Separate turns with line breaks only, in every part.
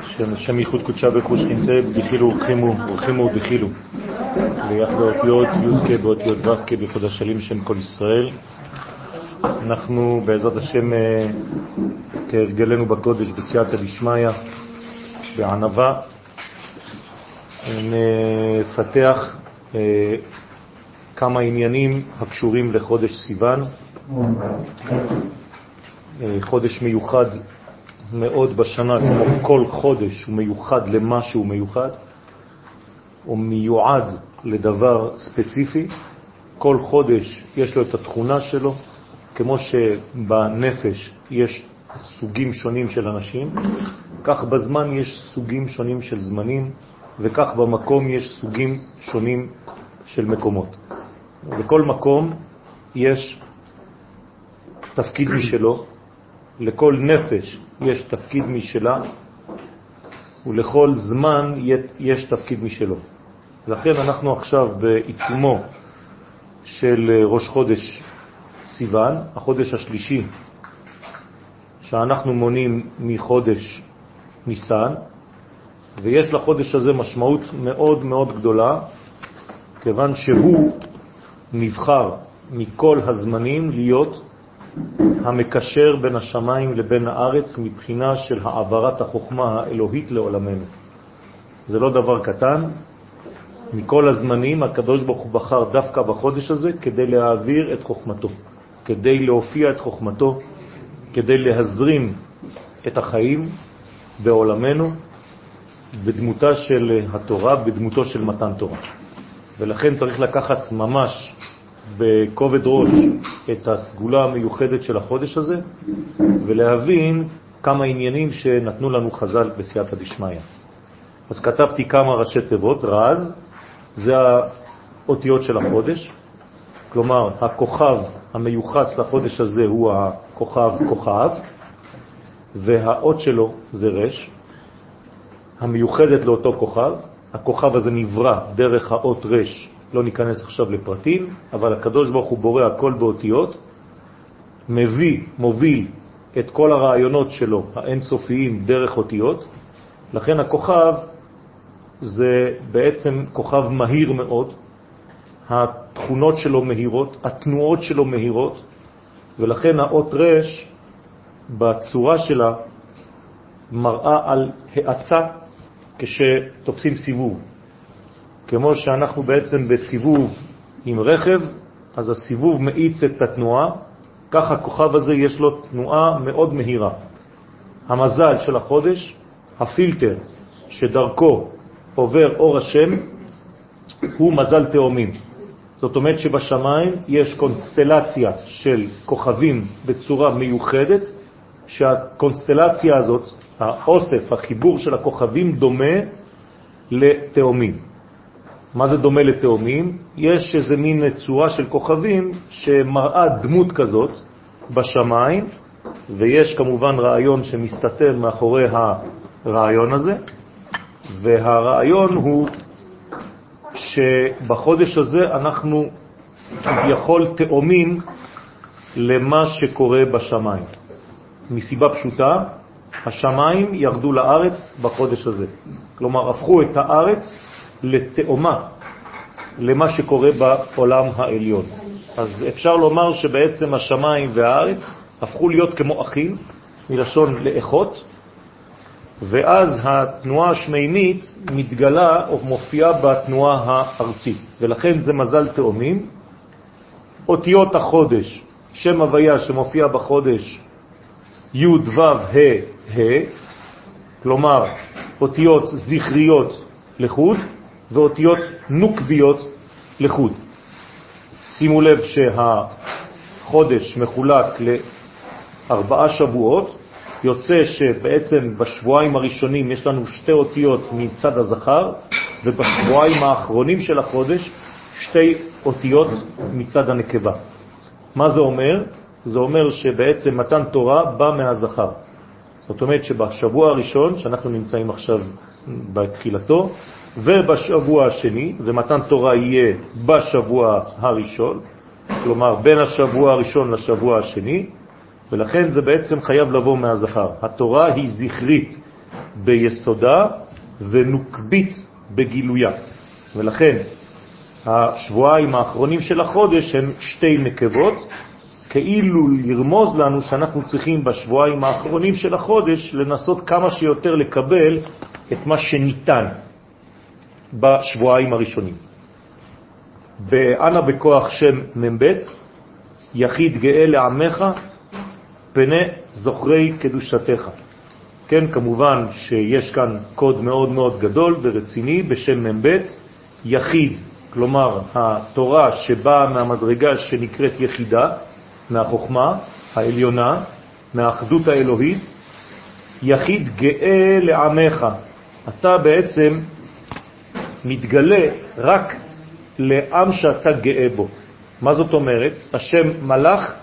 שם השם ייחוד קודשה ברכוש חינטה בדחילו ורחימו ורחימו ודחילו ויח באותיות י"ק באותיות ו"ק בחודש שלים שם כל ישראל. אנחנו בעזרת השם אה, כהרגלנו בקודש בסייעתא דשמיא בענווה נפתח אה, כמה עניינים הקשורים לחודש סיוון. אה, חודש מיוחד מאוד בשנה, כמו כל חודש הוא מיוחד למשהו מיוחד, הוא מיועד לדבר ספציפי. כל חודש יש לו את התכונה שלו, כמו שבנפש יש סוגים שונים של אנשים, כך בזמן יש סוגים שונים של זמנים, וכך במקום יש סוגים שונים של מקומות. בכל מקום יש תפקיד משלו, לכל נפש יש תפקיד משלה, ולכל זמן יש תפקיד משלו. לכן אנחנו עכשיו בעיצומו של ראש חודש סיוון, החודש השלישי שאנחנו מונים מחודש ניסן, ויש לחודש הזה משמעות מאוד מאוד גדולה, כיוון שהוא נבחר מכל הזמנים להיות המקשר בין השמיים לבין הארץ מבחינה של העברת החוכמה האלוהית לעולמנו. זה לא דבר קטן. מכל הזמנים הקדוש ברוך הוא בחר דווקא בחודש הזה כדי להעביר את חוכמתו, כדי להופיע את חוכמתו, כדי להזרים את החיים בעולמנו בדמותה של התורה, בדמותו של מתן תורה. ולכן צריך לקחת ממש בכובד ראש את הסגולה המיוחדת של החודש הזה ולהבין כמה עניינים שנתנו לנו חז"ל בסייעתא דשמיא. אז כתבתי כמה ראשי תיבות, רז, זה האותיות של החודש, כלומר הכוכב המיוחס לחודש הזה הוא הכוכב כוכב, והאות שלו זה רש, המיוחדת לאותו כוכב, הכוכב הזה נברא דרך האות רש לא ניכנס עכשיו לפרטים, אבל הקדוש ברוך הוא בורא הכל באותיות, מביא, מוביל את כל הרעיונות שלו, האינסופיים, דרך אותיות. לכן הכוכב זה בעצם כוכב מהיר מאוד, התכונות שלו מהירות, התנועות שלו מהירות, ולכן האות רש בצורה שלה מראה על האצה כשתופסים סיבוב. כמו שאנחנו בעצם בסיבוב עם רכב, אז הסיבוב מאיץ את התנועה, כך הכוכב הזה יש לו תנועה מאוד מהירה. המזל של החודש, הפילטר שדרכו עובר אור השם, הוא מזל תאומים. זאת אומרת שבשמיים יש קונסטלציה של כוכבים בצורה מיוחדת, שהקונסטלציה הזאת, האוסף, החיבור של הכוכבים דומה לתאומים. מה זה דומה לתאומים? יש איזה מין צורה של כוכבים שמראה דמות כזאת בשמיים, ויש כמובן רעיון שמסתתר מאחורי הרעיון הזה, והרעיון הוא שבחודש הזה אנחנו כביכול תאומים למה שקורה בשמיים. מסיבה פשוטה, השמיים ירדו לארץ בחודש הזה. כלומר, הפכו את הארץ לתאומה למה שקורה בעולם העליון. אז אפשר לומר שבעצם השמיים והארץ הפכו להיות כמו אחים, מלשון לאחות, ואז התנועה השמימית מתגלה או מופיעה בתנועה הארצית, ולכן זה מזל תאומים. אותיות החודש, שם הוויה שמופיע בחודש י' ו' ה' ה', כלומר אותיות זכריות לחוד, ואותיות נוקביות לחוד. שימו לב שהחודש מחולק לארבעה שבועות, יוצא שבעצם בשבועיים הראשונים יש לנו שתי אותיות מצד הזכר, ובשבועיים האחרונים של החודש שתי אותיות מצד הנקבה. מה זה אומר? זה אומר שבעצם מתן תורה בא מהזכר. זאת אומרת שבשבוע הראשון, שאנחנו נמצאים עכשיו בתחילתו, ובשבוע השני, ומתן תורה יהיה בשבוע הראשון, כלומר בין השבוע הראשון לשבוע השני, ולכן זה בעצם חייב לבוא מהזכר. התורה היא זכרית ביסודה ונוקבית בגילויה. ולכן השבועיים האחרונים של החודש הם שתי נקבות, כאילו לרמוז לנו שאנחנו צריכים בשבועיים האחרונים של החודש לנסות כמה שיותר לקבל את מה שניתן בשבועיים הראשונים. באנה בכוח שם מ"ב, יחיד גאה לעמך, פני זוכרי קדושתך. כן, כמובן שיש כאן קוד מאוד מאוד גדול ורציני בשם מ"ב, יחיד, כלומר התורה שבאה מהמדרגה שנקראת יחידה, מהחוכמה העליונה, מהאחדות האלוהית, יחיד גאה לעמך. אתה בעצם מתגלה רק לעם שאתה גאה בו. מה זאת אומרת? השם מלאך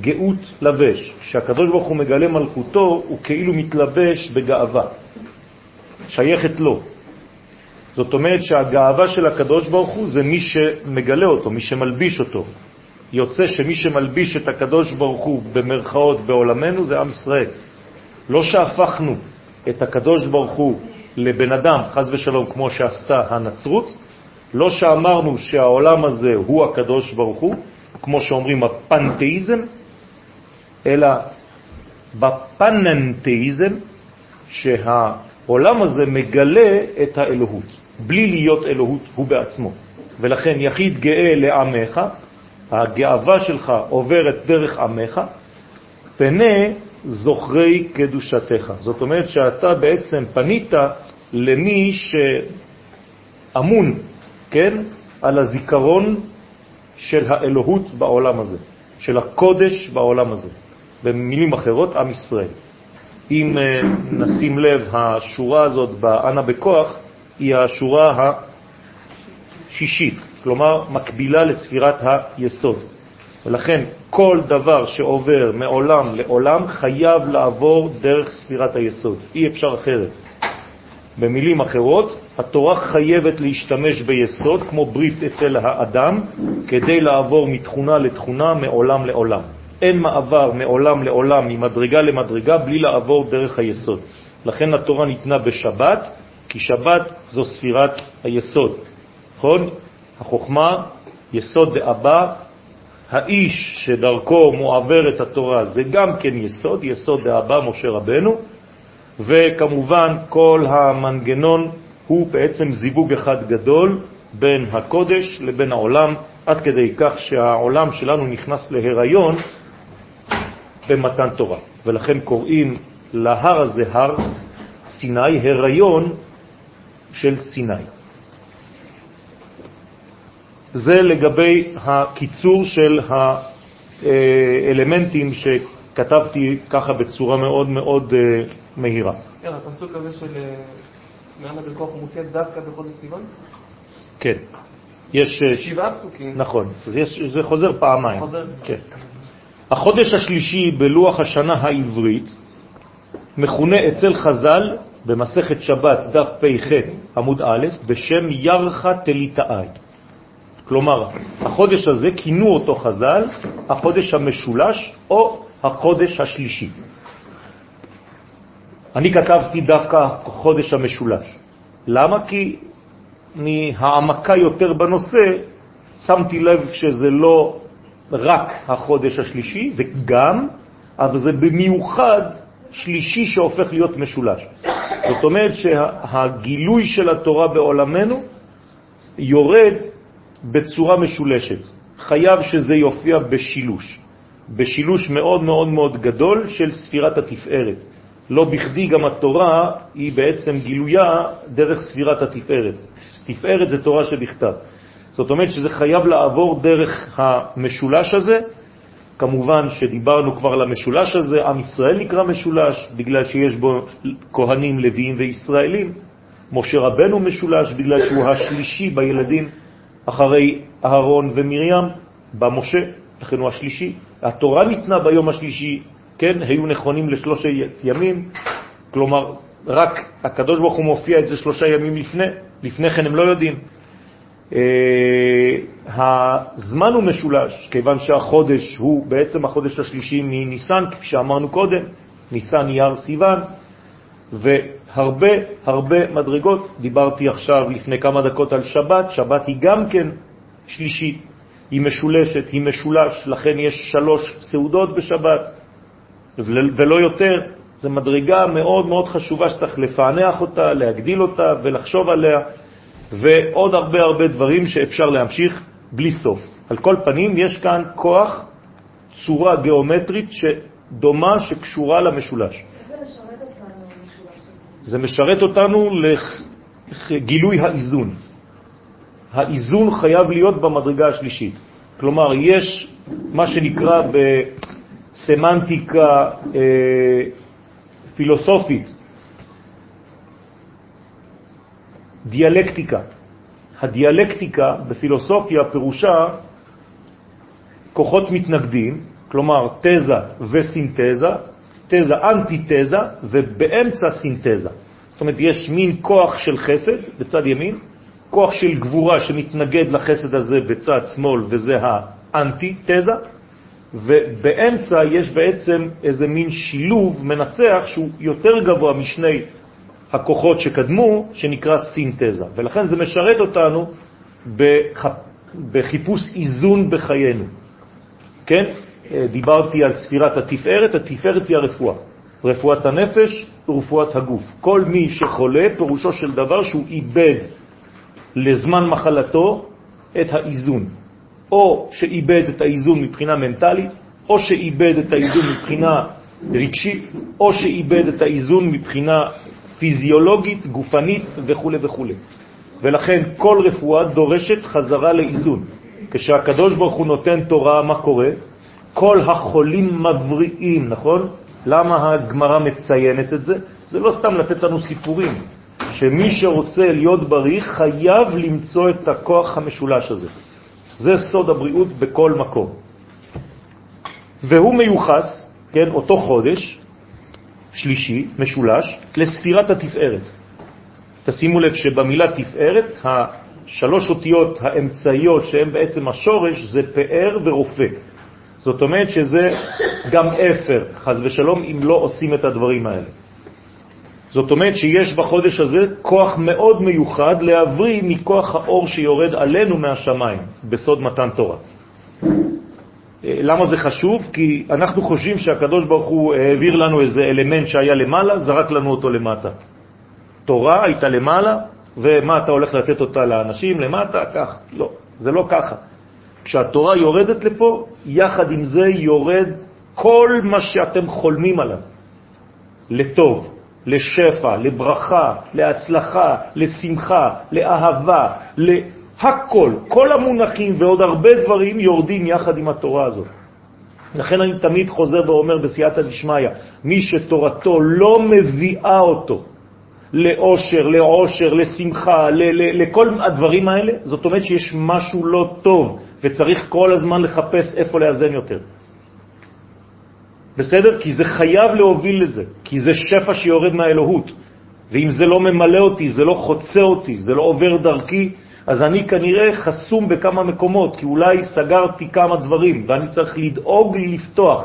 גאות לבש. כשהקדוש ברוך הוא מגלה מלכותו, הוא כאילו מתלבש בגאווה, שייכת לו. זאת אומרת שהגאווה של הקדוש ברוך הוא זה מי שמגלה אותו, מי שמלביש אותו. יוצא שמי שמלביש את הקדוש ברוך הוא במרכאות בעולמנו זה עם ישראל. לא שהפכנו את הקדוש ברוך הוא לבן אדם, חז ושלום, כמו שעשתה הנצרות, לא שאמרנו שהעולם הזה הוא הקדוש ברוך הוא, כמו שאומרים הפנתאיזם, אלא בפננתאיזם, שהעולם הזה מגלה את האלוהות, בלי להיות אלוהות הוא בעצמו. ולכן יחיד גאה לעמך, הגאווה שלך עוברת דרך עמך, פנה זוכרי קדושתך. זאת אומרת שאתה בעצם פנית למי שאמון, כן, על הזיכרון של האלוהות בעולם הזה, של הקודש בעולם הזה. במילים אחרות, עם ישראל. אם אה, נשים לב, השורה הזאת באנה בכוח היא השורה השישית, כלומר מקבילה לספירת היסוד. ולכן כל דבר שעובר מעולם לעולם חייב לעבור דרך ספירת היסוד, אי אפשר אחרת. במילים אחרות, התורה חייבת להשתמש ביסוד כמו ברית אצל האדם כדי לעבור מתכונה לתכונה, מעולם לעולם. אין מעבר מעולם לעולם, ממדרגה למדרגה, בלי לעבור דרך היסוד. לכן התורה ניתנה בשבת, כי שבת זו ספירת היסוד. נכון? החוכמה, יסוד דאבא, האיש שדרכו מועברת התורה זה גם כן יסוד, יסוד דאבא משה רבנו, וכמובן כל המנגנון הוא בעצם זיווג אחד גדול בין הקודש לבין העולם, עד כדי כך שהעולם שלנו נכנס להיריון במתן תורה. ולכן קוראים להר הזה הר סיני, הריון של סיני. זה לגבי הקיצור של האלמנטים שכתבתי ככה בצורה מאוד מאוד אה, מהירה.
כן, הפסוק הזה של אה, מענה בכוח מוכה דווקא בחודש סיוון?
כן. יש... אה,
שבעה פסוקים.
נכון, יש, זה חוזר פעמיים.
חוזר.
כן. החודש השלישי בלוח השנה העברית מכונה אצל חז"ל במסכת שבת דף פ"ח עמוד א' בשם ירחה תליטאי. כלומר, החודש הזה כינו אותו חז"ל החודש המשולש או החודש השלישי. אני כתבתי דווקא החודש המשולש. למה? כי מהעמקה יותר בנושא שמתי לב שזה לא רק החודש השלישי, זה גם, אבל זה במיוחד שלישי שהופך להיות משולש. זאת אומרת שהגילוי של התורה בעולמנו יורד בצורה משולשת. חייב שזה יופיע בשילוש, בשילוש מאוד מאוד מאוד גדול של ספירת התפארת. לא בכדי גם התורה היא בעצם גילויה דרך ספירת התפארת. תפארת זה תורה שבכתב. זאת אומרת שזה חייב לעבור דרך המשולש הזה. כמובן שדיברנו כבר על המשולש הזה, עם ישראל נקרא משולש בגלל שיש בו כהנים, לוויים וישראלים. משה רבנו משולש בגלל שהוא השלישי בילדים אחרי אהרון ומרים, במשה, לכן הוא השלישי. התורה ניתנה ביום השלישי, כן, היו נכונים לשלושה ימים, כלומר, רק הקדוש ברוך הוא מופיע את זה שלושה ימים לפני, לפני כן הם לא יודעים. אה, הזמן הוא משולש, כיוון שהחודש הוא בעצם החודש השלישי מניסן, כפי שאמרנו קודם, ניסן יר סיוון, והרבה הרבה מדרגות, דיברתי עכשיו לפני כמה דקות על שבת, שבת היא גם כן שלישית, היא משולשת, היא משולש, לכן יש שלוש סעודות בשבת ולא יותר. זו מדרגה מאוד מאוד חשובה שצריך לפענח אותה, להגדיל אותה ולחשוב עליה, ועוד הרבה הרבה דברים שאפשר להמשיך בלי סוף. על כל פנים, יש כאן כוח, צורה גיאומטרית שדומה שקשורה למשולש. זה משרת אותנו לגילוי האיזון. האיזון חייב להיות במדרגה השלישית. כלומר, יש מה שנקרא בסמנטיקה אה, פילוסופית דיאלקטיקה. הדיאלקטיקה בפילוסופיה פירושה כוחות מתנגדים, כלומר תזה וסינתזה, תזה אנטי-תזה ובאמצע סינתזה. זאת אומרת, יש מין כוח של חסד בצד ימין, כוח של גבורה שמתנגד לחסד הזה בצד שמאל, וזה האנטי-תזה, ובאמצע יש בעצם איזה מין שילוב מנצח שהוא יותר גבוה משני הכוחות שקדמו, שנקרא סינתזה. ולכן זה משרת אותנו בחיפוש איזון בחיינו. כן? דיברתי על ספירת התפארת, התפארת היא הרפואה. רפואת הנפש ורפואת הגוף. כל מי שחולה, פירושו של דבר שהוא איבד לזמן מחלתו את האיזון. או שאיבד את האיזון מבחינה מנטלית, או שאיבד את האיזון מבחינה רגשית, או שאיבד את האיזון מבחינה פיזיולוגית, גופנית וכו' וכו'. ולכן כל רפואה דורשת חזרה לאיזון. כשהקדוש ברוך הוא נותן תורה, מה קורה? כל החולים מבריאים, נכון? למה הגמרא מציינת את זה? זה לא סתם לתת לנו סיפורים, שמי שרוצה להיות בריא חייב למצוא את הכוח המשולש הזה. זה סוד הבריאות בכל מקום. והוא מיוחס, כן, אותו חודש, שלישי, משולש, לספירת התפארת. תשימו לב שבמילה תפארת, השלוש אותיות האמצעיות שהן בעצם השורש זה פאר ורופא. זאת אומרת שזה גם אפר, חז ושלום, אם לא עושים את הדברים האלה. זאת אומרת שיש בחודש הזה כוח מאוד מיוחד להבריא מכוח האור שיורד עלינו מהשמיים, בסוד מתן תורה. למה זה חשוב? כי אנחנו חושבים שהקדוש ברוך הוא העביר לנו איזה אלמנט שהיה למעלה, זרק לנו אותו למטה. תורה הייתה למעלה, ומה אתה הולך לתת אותה לאנשים למטה? כך. לא, זה לא ככה. כשהתורה יורדת לפה, יחד עם זה יורד כל מה שאתם חולמים עליו, לטוב, לשפע, לברכה, להצלחה, לשמחה, לאהבה, להכל, כל המונחים ועוד הרבה דברים יורדים יחד עם התורה הזאת. לכן אני תמיד חוזר ואומר בסייעתא דשמיא, מי שתורתו לא מביאה אותו לאושר, לעושר, לשמחה, לכל הדברים האלה, זאת אומרת שיש משהו לא טוב, וצריך כל הזמן לחפש איפה לאזן יותר. בסדר? כי זה חייב להוביל לזה, כי זה שפע שיורד מהאלוהות. ואם זה לא ממלא אותי, זה לא חוצה אותי, זה לא עובר דרכי, אז אני כנראה חסום בכמה מקומות, כי אולי סגרתי כמה דברים, ואני צריך לדאוג לפתוח.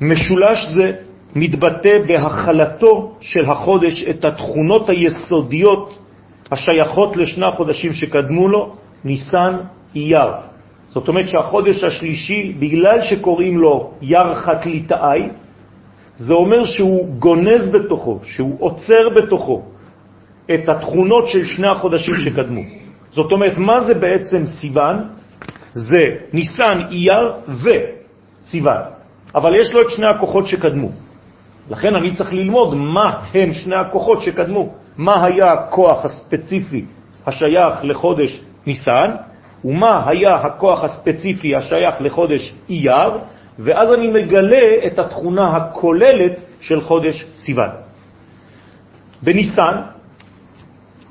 משולש זה מתבטא בהחלתו של החודש את התכונות היסודיות השייכות לשני החודשים שקדמו לו, ניסן, אייר. זאת אומרת שהחודש השלישי, בגלל שקוראים לו יר חתליטאי, זה אומר שהוא גונז בתוכו, שהוא עוצר בתוכו את התכונות של שני החודשים שקדמו. זאת אומרת, מה זה בעצם סיוון? זה ניסן, אייר וסיוון. אבל יש לו את שני הכוחות שקדמו. לכן אני צריך ללמוד מה הם שני הכוחות שקדמו. מה היה הכוח הספציפי השייך לחודש ניסן, ומה היה הכוח הספציפי השייך לחודש אייר, ואז אני מגלה את התכונה הכוללת של חודש סיוון. בניסן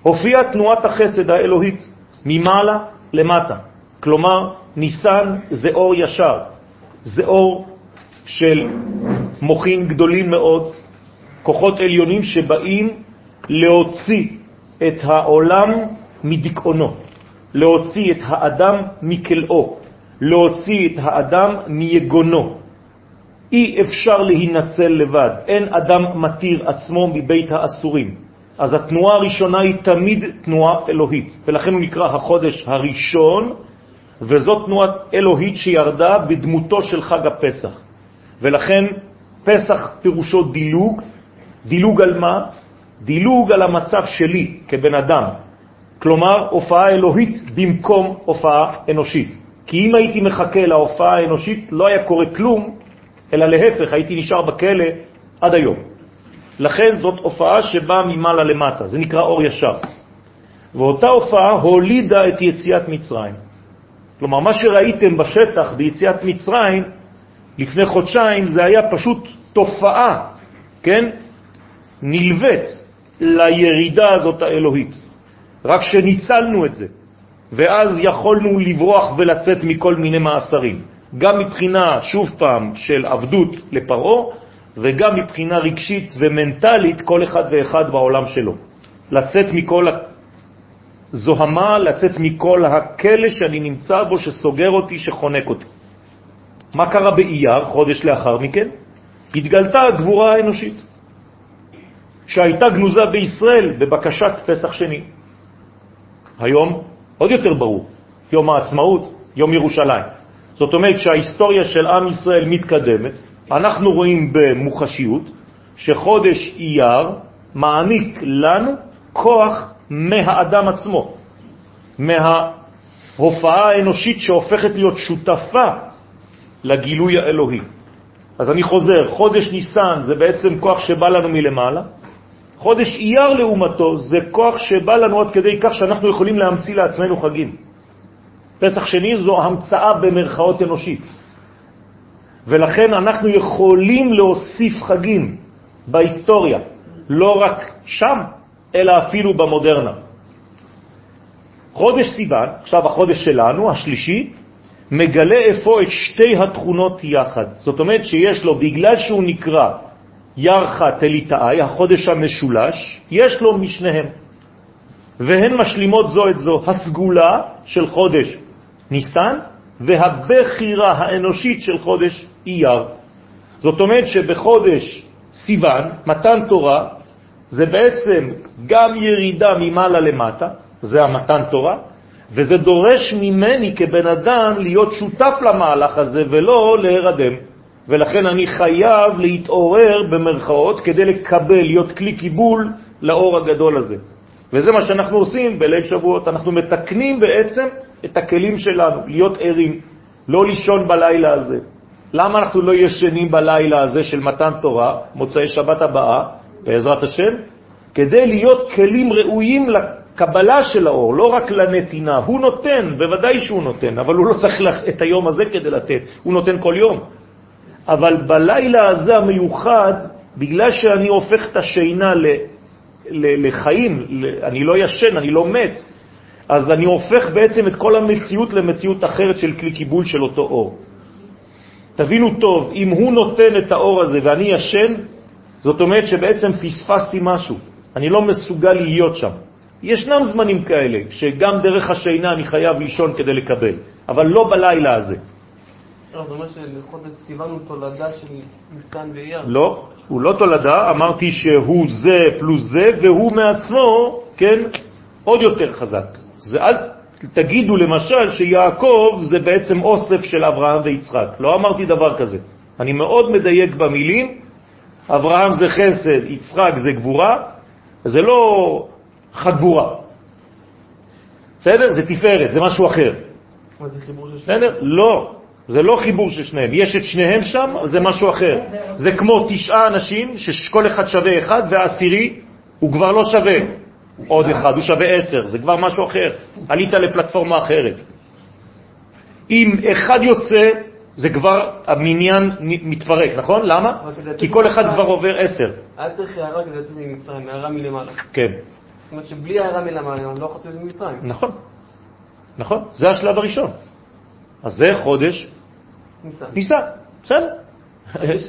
הופיעה תנועת החסד האלוהית ממעלה למטה. כלומר, ניסן זה אור ישר, זה אור של מוחים גדולים מאוד, כוחות עליונים שבאים להוציא את העולם מדיכאונו, להוציא את האדם מכלאו, להוציא את האדם מיגונו. אי אפשר להינצל לבד, אין אדם מתיר עצמו מבית האסורים. אז התנועה הראשונה היא תמיד תנועה אלוהית, ולכן הוא נקרא החודש הראשון, וזאת תנועה אלוהית שירדה בדמותו של חג הפסח. ולכן פסח פירושו דילוג, דילוג על מה? דילוג על המצב שלי כבן אדם, כלומר הופעה אלוהית במקום הופעה אנושית. כי אם הייתי מחכה להופעה האנושית לא היה קורה כלום, אלא להפך, הייתי נשאר בכלא עד היום. לכן זאת הופעה שבאה ממעלה למטה, זה נקרא אור ישר. ואותה הופעה הולידה את יציאת מצרים. כלומר, מה שראיתם בשטח ביציאת מצרים לפני חודשיים זה היה פשוט תופעה, כן? נלווית לירידה הזאת האלוהית. רק שניצלנו את זה, ואז יכולנו לברוח ולצאת מכל מיני מאסרים. גם מבחינה, שוב פעם, של עבדות לפרעה, וגם מבחינה רגשית ומנטלית, כל אחד ואחד בעולם שלו. לצאת מכל הזוהמה, לצאת מכל הכלא שאני נמצא בו, שסוגר אותי, שחונק אותי. מה קרה באייר, חודש לאחר מכן? התגלתה הגבורה האנושית, שהייתה גנוזה בישראל בבקשת פסח שני. היום עוד יותר ברור, יום העצמאות, יום ירושלים. זאת אומרת שההיסטוריה של עם ישראל מתקדמת, אנחנו רואים במוחשיות שחודש אייר מעניק לנו כוח מהאדם עצמו, מההופעה האנושית שהופכת להיות שותפה לגילוי האלוהי. אז אני חוזר, חודש ניסן זה בעצם כוח שבא לנו מלמעלה, חודש אייר לעומתו זה כוח שבא לנו עד כדי כך שאנחנו יכולים להמציא לעצמנו חגים. פסח שני זו המצאה במרכאות אנושית. ולכן אנחנו יכולים להוסיף חגים בהיסטוריה, לא רק שם, אלא אפילו במודרנה. חודש סיוון, עכשיו החודש שלנו, השלישי, מגלה איפה את שתי התכונות יחד. זאת אומרת שיש לו, בגלל שהוא נקרא ירחה תליטאי, החודש המשולש, יש לו משניהם. והן משלימות זו את זו, הסגולה של חודש ניסן והבחירה האנושית של חודש אייר. זאת אומרת שבחודש סיוון, מתן תורה, זה בעצם גם ירידה ממעלה למטה, זה המתן תורה, וזה דורש ממני כבן אדם להיות שותף למהלך הזה ולא להירדם. ולכן אני חייב להתעורר במרכאות כדי לקבל, להיות כלי קיבול לאור הגדול הזה. וזה מה שאנחנו עושים בליל שבועות, אנחנו מתקנים בעצם את הכלים שלנו, להיות ערים, לא לישון בלילה הזה. למה אנחנו לא ישנים בלילה הזה של מתן תורה, מוצאי שבת הבאה, בעזרת השם? כדי להיות כלים ראויים לקבלה של האור, לא רק לנתינה. הוא נותן, בוודאי שהוא נותן, אבל הוא לא צריך את היום הזה כדי לתת, הוא נותן כל יום. אבל בלילה הזה המיוחד, בגלל שאני הופך את השינה ל, ל, לחיים, ל, אני לא ישן, אני לא מת, אז אני הופך בעצם את כל המציאות למציאות אחרת של כלי קיבול של אותו אור. תבינו טוב, אם הוא נותן את האור הזה ואני ישן, זאת אומרת שבעצם פספסתי משהו. אני לא מסוגל להיות שם. ישנם זמנים כאלה, שגם דרך השינה אני חייב לישון כדי לקבל, אבל לא בלילה הזה.
לא, זה אומר שלחודש סיוון הוא תולדה של ניסן ואייר.
לא, הוא לא תולדה, אמרתי שהוא זה פלוס זה, והוא מעצמו, כן, עוד יותר חזק. זה אל תגידו למשל שיעקב זה בעצם אוסף של אברהם ויצחק. לא אמרתי דבר כזה. אני מאוד מדייק במילים, אברהם זה חסד, יצחק זה גבורה, זה לא חגבורה. בסדר? זה תפארת, זה משהו אחר.
מה זה חיבור של שניהם?
לא, זה לא חיבור של שניהם. יש את שניהם שם, זה משהו אחר. זה כמו תשעה אנשים שכל אחד שווה אחד, והעשירי הוא כבר לא שווה עוד אחד, הוא שווה עשר, זה כבר משהו אחר. עלית לפלטפורמה אחרת. אם אחד יוצא, זה כבר המניין מתפרק, נכון? למה? כי כל אחד כבר עובר עשר.
היה צריך הערה כדי לצאת ממצרים, הערה מלמעלה.
כן.
זאת אומרת שבלי הערה מלמעלה, אני לא יכול לצאת ממצרים.
נכון, נכון, זה השלב הראשון. אז זה חודש
ניסן,
בסדר.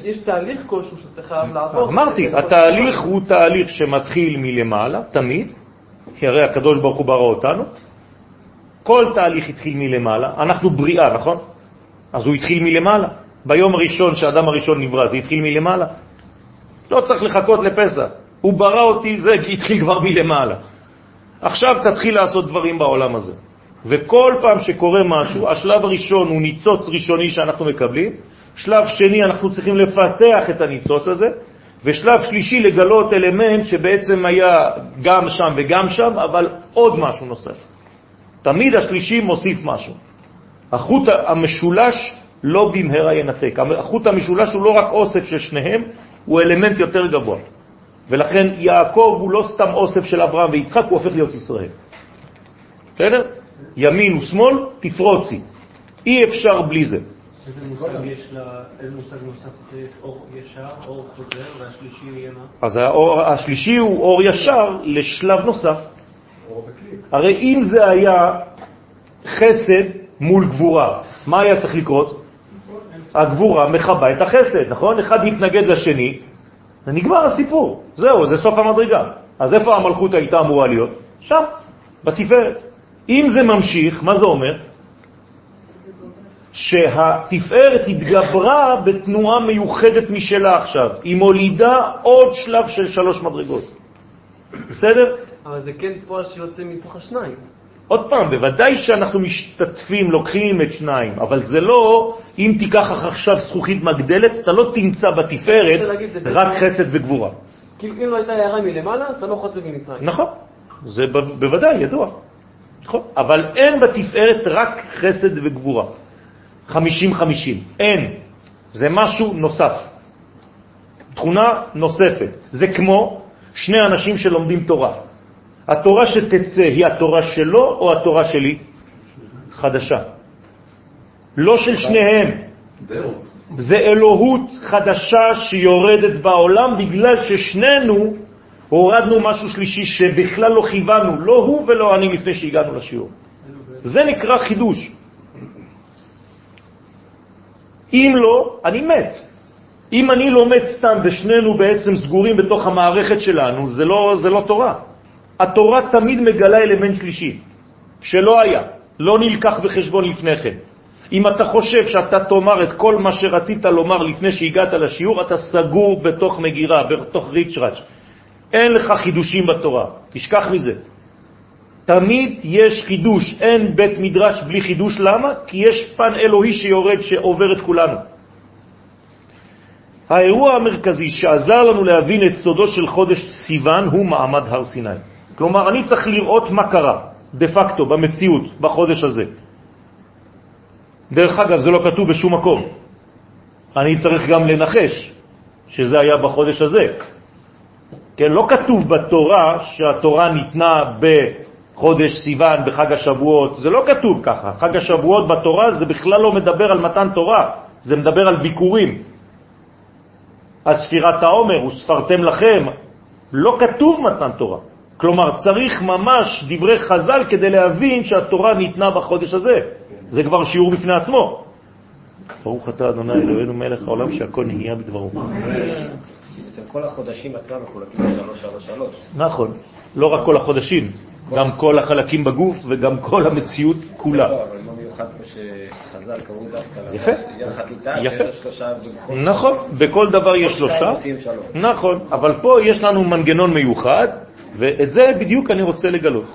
יש תהליך כלשהו שצריך לעבור.
אמרתי, התהליך הוא תהליך שמתחיל מלמעלה, תמיד, כי הרי הקדוש ברוך הוא ברא אותנו. כל תהליך התחיל מלמעלה, אנחנו בריאה, נכון? אז הוא התחיל מלמעלה. ביום הראשון שהאדם הראשון נברא, זה התחיל מלמעלה. לא צריך לחכות לפסח. הוא ברא אותי, זה התחיל כבר מלמעלה. עכשיו תתחיל לעשות דברים בעולם הזה. וכל פעם שקורה משהו, השלב הראשון הוא ניצוץ ראשוני שאנחנו מקבלים, שלב שני אנחנו צריכים לפתח את הניצוץ הזה, ושלב שלישי לגלות אלמנט שבעצם היה גם שם וגם שם, אבל עוד משהו נוסף. תמיד השלישי מוסיף משהו. החוט המשולש לא במהרה ינתק. החוט המשולש הוא לא רק אוסף של שניהם, הוא אלמנט יותר גבוה. ולכן יעקב הוא לא סתם אוסף של אברהם ויצחק, הוא הופך להיות ישראל. בסדר? ימין ושמאל, תפרוצי. אי אפשר בלי זה. אז האור, השלישי הוא אור ישר לשלב נוסף. הרי אם זה היה חסד מול גבורה, מה היה צריך לקרות? הגבורה מחבה את החסד, נכון? אחד מתנגד לשני, ונגמר הסיפור. זהו, זה סוף המדרגה. אז איפה המלכות הייתה אמורה להיות? שם, בתפארת. אם זה ממשיך, מה זה אומר? שהתפארת התגברה בתנועה מיוחדת משלה עכשיו. היא מולידה עוד שלב של שלוש מדרגות. בסדר?
אבל זה כן פועל שיוצא מתוך השניים.
עוד פעם, בוודאי שאנחנו משתתפים, לוקחים את שניים, אבל זה לא, אם תיקח עכשיו זכוכית מגדלת, אתה לא תמצא בתפארת רק חסד וגבורה.
כאילו אם לא הייתה הערה מלמעלה, אתה לא חוצה ממצרים.
נכון, זה בוודאי ידוע. נכון, אבל אין בתפארת רק חסד וגבורה. 50-50, אין. זה משהו נוסף. תכונה נוספת. זה כמו שני אנשים שלומדים תורה. התורה שתצא היא התורה שלו או התורה שלי? חדשה. לא של שניהם. זה אלוהות חדשה שיורדת בעולם בגלל ששנינו הורדנו משהו שלישי שבכלל לא כיוונו, לא הוא ולא אני לפני שהגענו לשיעור. זה נקרא חידוש. אם לא, אני מת. אם אני לא מת סתם ושנינו בעצם סגורים בתוך המערכת שלנו, זה לא, זה לא תורה. התורה תמיד מגלה אלמנט שלישי, שלא היה, לא נלקח בחשבון לפני כן. אם אתה חושב שאתה תאמר את כל מה שרצית לומר לפני שהגעת לשיעור, אתה סגור בתוך מגירה, בתוך ריצ'ראץ'. אין לך חידושים בתורה, תשכח מזה. תמיד יש חידוש, אין בית מדרש בלי חידוש, למה? כי יש פן אלוהי שיורד, שעובר את כולנו. האירוע המרכזי שעזר לנו להבין את סודו של חודש סיוון הוא מעמד הר סיני. כלומר, אני צריך לראות מה קרה, דה פקטו, במציאות, בחודש הזה. דרך אגב, זה לא כתוב בשום מקום. אני צריך גם לנחש שזה היה בחודש הזה. כן, לא כתוב בתורה שהתורה ניתנה בחודש סיוון, בחג השבועות, זה לא כתוב ככה. חג השבועות בתורה זה בכלל לא מדבר על מתן תורה, זה מדבר על ביקורים. על ספירת העומר, וספרתם לכם, לא כתוב מתן תורה. כלומר, צריך ממש דברי חז"ל כדי להבין שהתורה ניתנה בחודש הזה. זה כבר שיעור בפני עצמו. ברוך אתה אדוני אלוהינו מלך העולם שהכל נהיה בדברו.
כל החודשים עצמם מחולקים לשלוש, שלוש, שלוש.
נכון, לא רק כל החודשים, גם כל החלקים בגוף וגם כל המציאות כולה.
לא, אבל לא מיוחד פה שחז"ל קראו דווקא
יפה.
לחתיתה,
יפה.
שלושה
נכון, בכל דבר יש שלושה. נכון, אבל פה יש לנו מנגנון מיוחד, ואת זה בדיוק אני רוצה לגלות.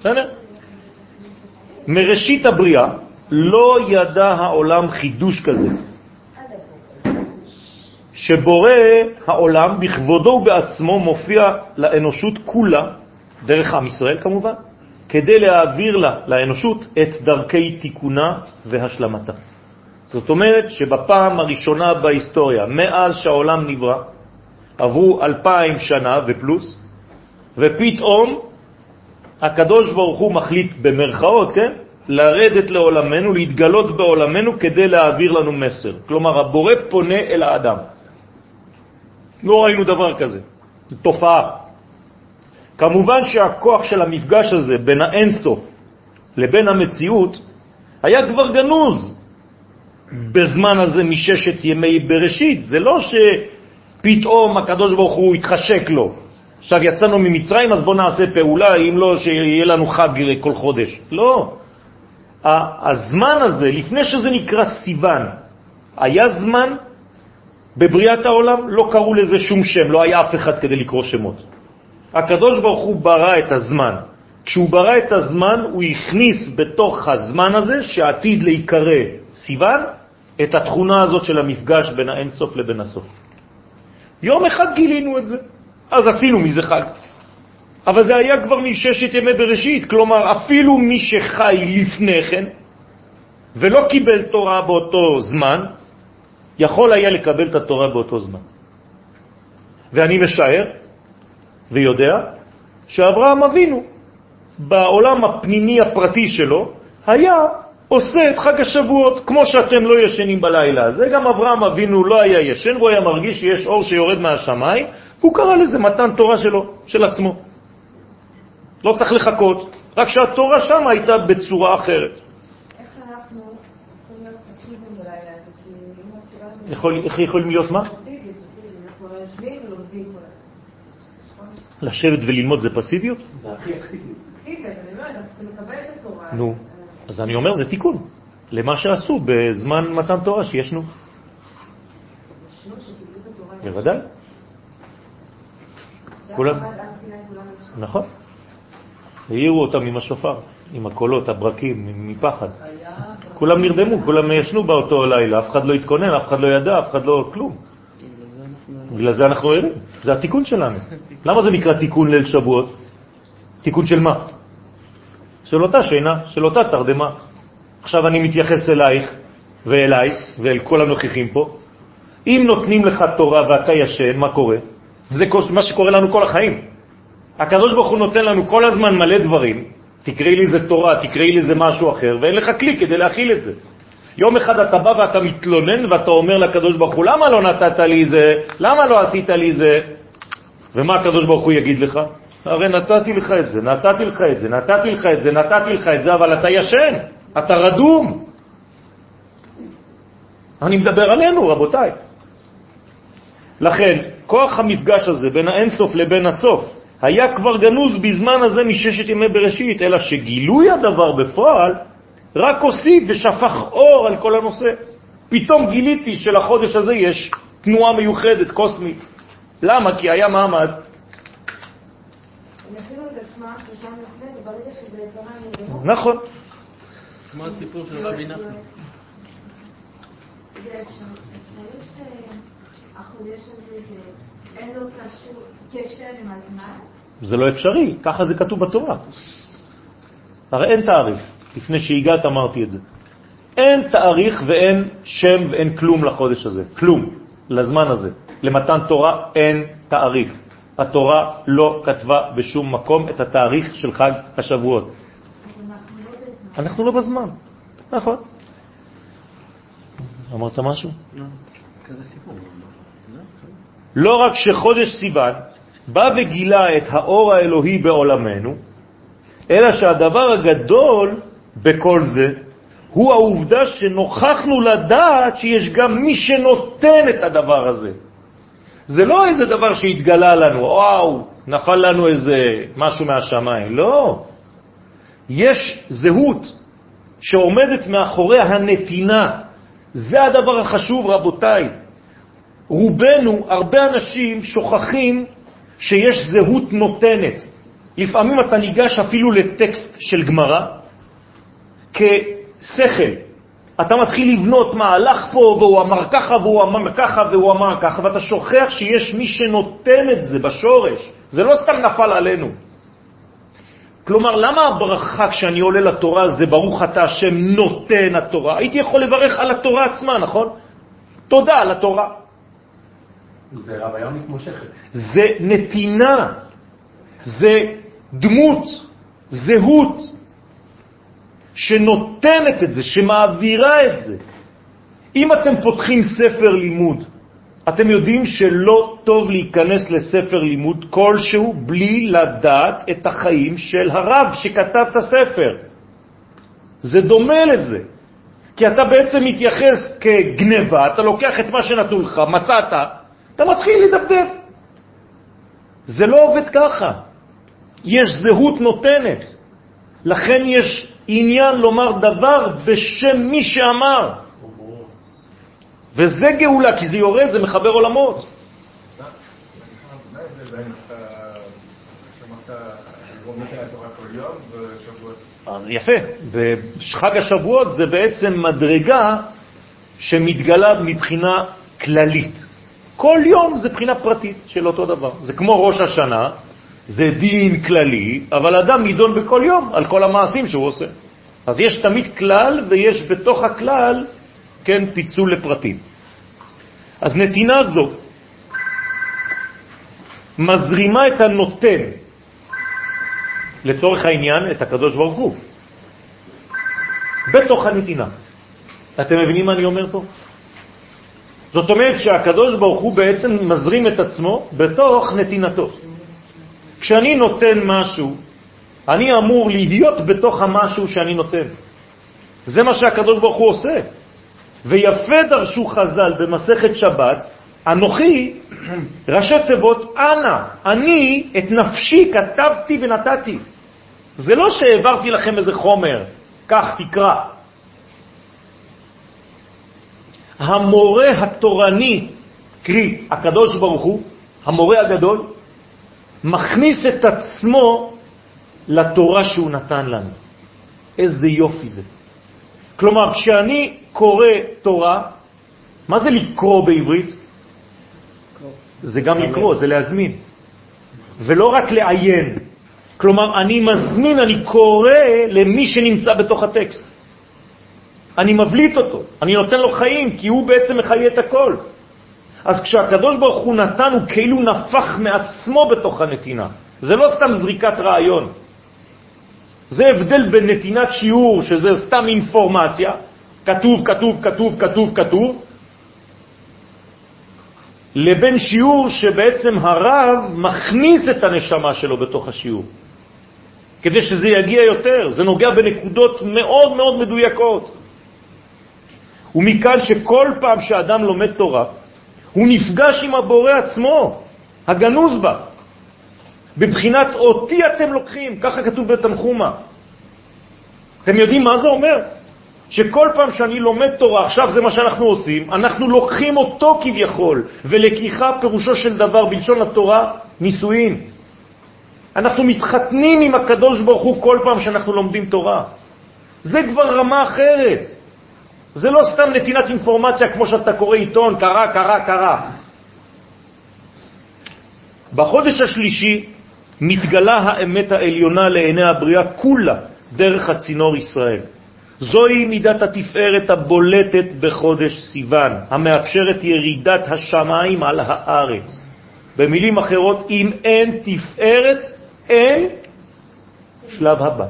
בסדר? מראשית הבריאה לא ידע העולם חידוש כזה, שבורא העולם בכבודו ובעצמו מופיע לאנושות כולה, דרך עם ישראל כמובן, כדי להעביר לה, לאנושות, את דרכי תיקונה והשלמתה. זאת אומרת שבפעם הראשונה בהיסטוריה, מאז שהעולם נברא, עברו אלפיים שנה ופלוס, ופתאום הקדוש ברוך הוא מחליט במרכאות, כן? לרדת לעולמנו, להתגלות בעולמנו כדי להעביר לנו מסר. כלומר, הבורא פונה אל האדם. לא ראינו דבר כזה, זו תופעה. כמובן שהכוח של המפגש הזה בין האינסוף לבין המציאות היה כבר גנוז בזמן הזה מששת ימי בראשית. זה לא שפתאום הקדוש ברוך הוא התחשק לו. עכשיו יצאנו ממצרים, אז בואו נעשה פעולה, אם לא, שיהיה לנו חג כל חודש. לא. הזמן הזה, לפני שזה נקרא סיוון, היה זמן בבריאת העולם, לא קראו לזה שום שם, לא היה אף אחד כדי לקרוא שמות. הקדוש ברוך הוא ברא את הזמן. כשהוא ברא את הזמן, הוא הכניס בתוך הזמן הזה, שעתיד להיקרא סיוון, את התכונה הזאת של המפגש בין האינסוף לבין הסוף. יום אחד גילינו את זה, אז עשינו מזה חג. אבל זה היה כבר מששת ימי בראשית, כלומר אפילו מי שחי לפני כן ולא קיבל תורה באותו זמן, יכול היה לקבל את התורה באותו זמן. ואני משער ויודע שאברהם אבינו בעולם הפנימי הפרטי שלו היה עושה את חג השבועות, כמו שאתם לא ישנים בלילה הזה, גם אברהם אבינו לא היה ישן, והוא היה מרגיש שיש אור שיורד מהשמיים, והוא קרא לזה מתן תורה שלו, של עצמו. לא צריך לחכות, רק שהתורה שם הייתה בצורה אחרת. איך יכולים להיות מה? לשבת וללמוד זה פסיביות?
זה הכי אקטיבי.
נו, אז אני אומר, זה תיקון למה שעשו בזמן מתן תורה שישנו. בוודאי. כולם, נכון. העירו אותם עם השופר, עם הקולות, הברקים, מפחד. כולם נרדמו, כולם ישנו באותו לילה, אף אחד לא התכונן, אף אחד לא ידע, אף אחד לא כלום. בגלל זה אנחנו ערים, זה התיקון שלנו. למה זה נקרא תיקון ליל שבועות? תיקון של מה? של אותה שינה, של אותה תרדמה. עכשיו אני מתייחס אלייך ואליי ואל כל הנוכחים פה. אם נותנים לך תורה ואתה ישן, מה קורה? זה מה שקורה לנו כל החיים. הקדוש ברוך הוא נותן לנו כל הזמן מלא דברים, תקראי לי זה תורה, תקראי לי זה משהו אחר, ואין לך כלי כדי להכיל את זה. יום אחד אתה בא ואתה מתלונן ואתה אומר לקדוש ברוך הוא, למה לא נתת לי זה? למה לא עשית לי זה? ומה הקדוש ברוך הוא יגיד לך? הרי נתתי לך את זה, נתתי לך את זה, נתתי לך את זה, נתתי לך את זה, אבל אתה ישן, אתה רדום. אני מדבר עלינו, רבותיי. לכן, כוח המפגש הזה בין האינסוף לבין הסוף היה כבר גנוז בזמן הזה מששת ימי בראשית, אלא שגילוי הדבר בפועל רק הוסיף ושפך אור על כל הנושא. פתאום גיליתי שלחודש הזה יש תנועה מיוחדת, קוסמית. למה? כי היה מעמד. נכון.
כמו הסיפור של רבי נחמן.
זה אין לו קשר עם הזמן?
זה לא אפשרי, ככה זה כתוב בתורה. הרי אין תאריך, לפני שהגעת אמרתי את זה. אין תאריך ואין שם ואין כלום לחודש הזה, כלום, לזמן הזה. למתן תורה אין תאריך. התורה לא כתבה בשום מקום את התאריך של חג השבועות. אנחנו לא בזמן, נכון. אמרת משהו? לא, כזה סיפור. לא רק שחודש סיוון בא וגילה את האור האלוהי בעולמנו, אלא שהדבר הגדול בכל זה הוא העובדה שנוכחנו לדעת שיש גם מי שנותן את הדבר הזה. זה לא איזה דבר שהתגלה לנו, וואו, נפל לנו איזה משהו מהשמיים, לא. יש זהות שעומדת מאחורי הנתינה. זה הדבר החשוב, רבותיי. רובנו, הרבה אנשים שוכחים שיש זהות נותנת. לפעמים אתה ניגש אפילו לטקסט של גמרא כשכל. אתה מתחיל לבנות מהלך פה, והוא אמר ככה, והוא אמר ככה, והוא אמר ככה, ואתה שוכח שיש מי שנותן את זה בשורש. זה לא סתם נפל עלינו. כלומר, למה הברכה כשאני עולה לתורה זה ברוך אתה השם נותן התורה? הייתי יכול לברך על התורה עצמה, נכון? תודה על התורה.
זה רוויה מתמשכת.
זה נתינה, זה דמות, זהות, שנותנת את זה, שמעבירה את זה. אם אתם פותחים ספר לימוד, אתם יודעים שלא טוב להיכנס לספר לימוד כלשהו בלי לדעת את החיים של הרב שכתב את הספר. זה דומה לזה. כי אתה בעצם מתייחס כגנבה, אתה לוקח את מה שנתנו לך, מצאת, אתה מתחיל לדפדף. זה לא עובד ככה. יש זהות נותנת. לכן יש עניין לומר דבר בשם מי שאמר. וזה גאולה, כי זה יורד, זה מחבר עולמות. אז יפה, וחג השבועות זה בעצם מדרגה שמתגלה מבחינה כללית. כל יום זה בחינה פרטית של אותו דבר. זה כמו ראש השנה, זה דין כללי, אבל אדם נידון בכל יום על כל המעשים שהוא עושה. אז יש תמיד כלל ויש בתוך הכלל, כן, פיצול לפרטים. אז נתינה זו מזרימה את הנותן, לצורך העניין, את הקדוש ברוך הוא, בתוך הנתינה. אתם מבינים מה אני אומר פה? זאת אומרת שהקדוש ברוך הוא בעצם מזרים את עצמו בתוך נתינתו. כשאני נותן משהו, אני אמור להיות בתוך המשהו שאני נותן. זה מה שהקדוש ברוך הוא עושה. ויפה דרשו חז"ל במסכת שבת, אנוכי, ראשי תיבות, אנא, אני את נפשי כתבתי ונתתי. זה לא שהעברתי לכם איזה חומר, כך תקרא. המורה התורני, קרי הקדוש ברוך הוא, המורה הגדול, מכניס את עצמו לתורה שהוא נתן לנו. איזה יופי זה. כלומר, כשאני קורא תורה, מה זה לקרוא בעברית? זה גם לקרוא, זה להזמין. ולא רק לעיין. כלומר, אני מזמין, אני קורא למי שנמצא בתוך הטקסט. אני מבליט אותו, אני נותן לו חיים, כי הוא בעצם מחיה את הכל. אז כשהקדוש ברוך הוא נתן, הוא כאילו נפח מעצמו בתוך הנתינה. זה לא סתם זריקת רעיון. זה הבדל בין נתינת שיעור, שזה סתם אינפורמציה, כתוב, כתוב, כתוב, כתוב, כתוב, לבין שיעור שבעצם הרב מכניס את הנשמה שלו בתוך השיעור, כדי שזה יגיע יותר. זה נוגע בנקודות מאוד מאוד מדויקות. ומכאן שכל פעם שאדם לומד תורה, הוא נפגש עם הבורא עצמו, הגנוז בה. בבחינת אותי אתם לוקחים, ככה כתוב בתנחומה. אתם יודעים מה זה אומר? שכל פעם שאני לומד תורה, עכשיו זה מה שאנחנו עושים, אנחנו לוקחים אותו כביכול, ולקיחה פירושו של דבר בלשון התורה נישואין. אנחנו מתחתנים עם הקדוש ברוך הוא כל פעם שאנחנו לומדים תורה. זה כבר רמה אחרת. זה לא סתם נתינת אינפורמציה כמו שאתה קורא עיתון, קרה, קרה, קרה. בחודש השלישי מתגלה האמת העליונה לעיני הבריאה כולה דרך הצינור ישראל. זוהי מידת התפארת הבולטת בחודש סיוון, המאפשרת ירידת השמיים על הארץ. במילים אחרות, אם אין תפארת, אין שלב הבא.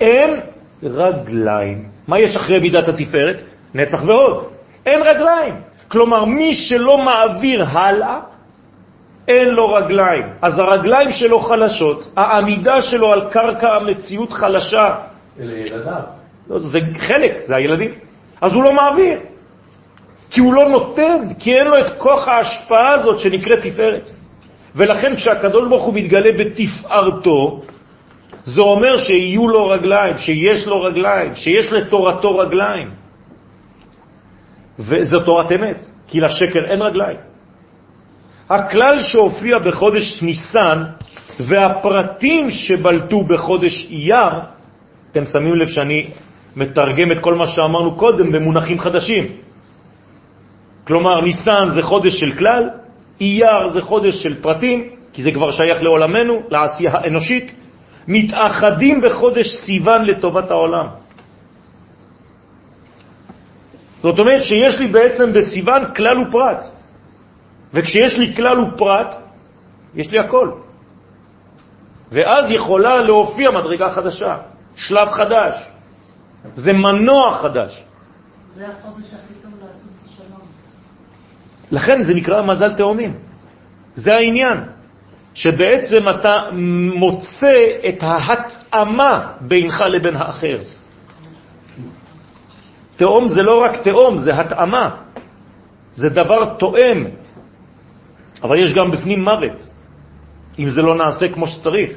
אין רגליים. מה יש אחרי מידת התפארת? נצח ועוד. אין רגליים. כלומר, מי שלא מעביר הלאה, אין לו רגליים. אז הרגליים שלו חלשות, העמידה שלו על קרקע המציאות חלשה.
אלה ילדיו.
לא, זה חלק, זה הילדים. אז הוא לא מעביר. כי הוא לא נותן, כי אין לו את כוח ההשפעה הזאת שנקראת תפארת. ולכן כשהקדוש ברוך הוא מתגלה בתפארתו, זה אומר שיהיו לו רגליים, שיש לו רגליים, שיש לתורתו רגליים. וזו תורת אמת, כי לשקר אין רגליים. הכלל שהופיע בחודש ניסן והפרטים שבלטו בחודש אייר, אתם שמים לב שאני מתרגם את כל מה שאמרנו קודם במונחים חדשים. כלומר, ניסן זה חודש של כלל, אייר זה חודש של פרטים, כי זה כבר שייך לעולמנו, לעשייה האנושית, מתאחדים בחודש סיוון לטובת העולם. זאת אומרת שיש לי בעצם בסיוון כלל ופרט. וכשיש לי כלל ופרט, יש לי הכל. ואז יכולה להופיע מדרגה חדשה, שלב חדש. זה מנוע חדש.
זה החודש הכי טוב לעשות שלום.
לכן זה נקרא מזל תאומים. זה העניין. שבעצם אתה מוצא את ההתאמה בינך לבין האחר. תאום זה לא רק תאום, זה התאמה. זה דבר תואם. אבל יש גם בפנים מוות, אם זה לא נעשה כמו שצריך.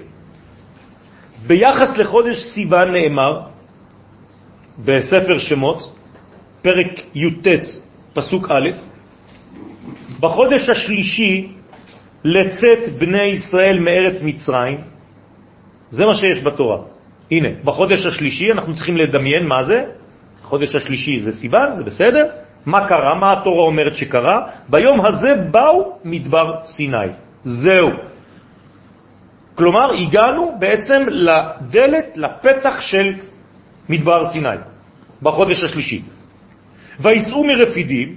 ביחס לחודש סיוון נאמר בספר שמות, פרק י"ט, פסוק א', בחודש השלישי לצאת בני ישראל מארץ מצרים, זה מה שיש בתורה. הנה, בחודש השלישי אנחנו צריכים לדמיין מה זה, החודש השלישי זה סיבן, זה בסדר, מה קרה, מה התורה אומרת שקרה, ביום הזה באו מדבר סיני, זהו. כלומר, הגענו בעצם לדלת, לפתח של מדבר סיני, בחודש השלישי. ויסעו מרפידים,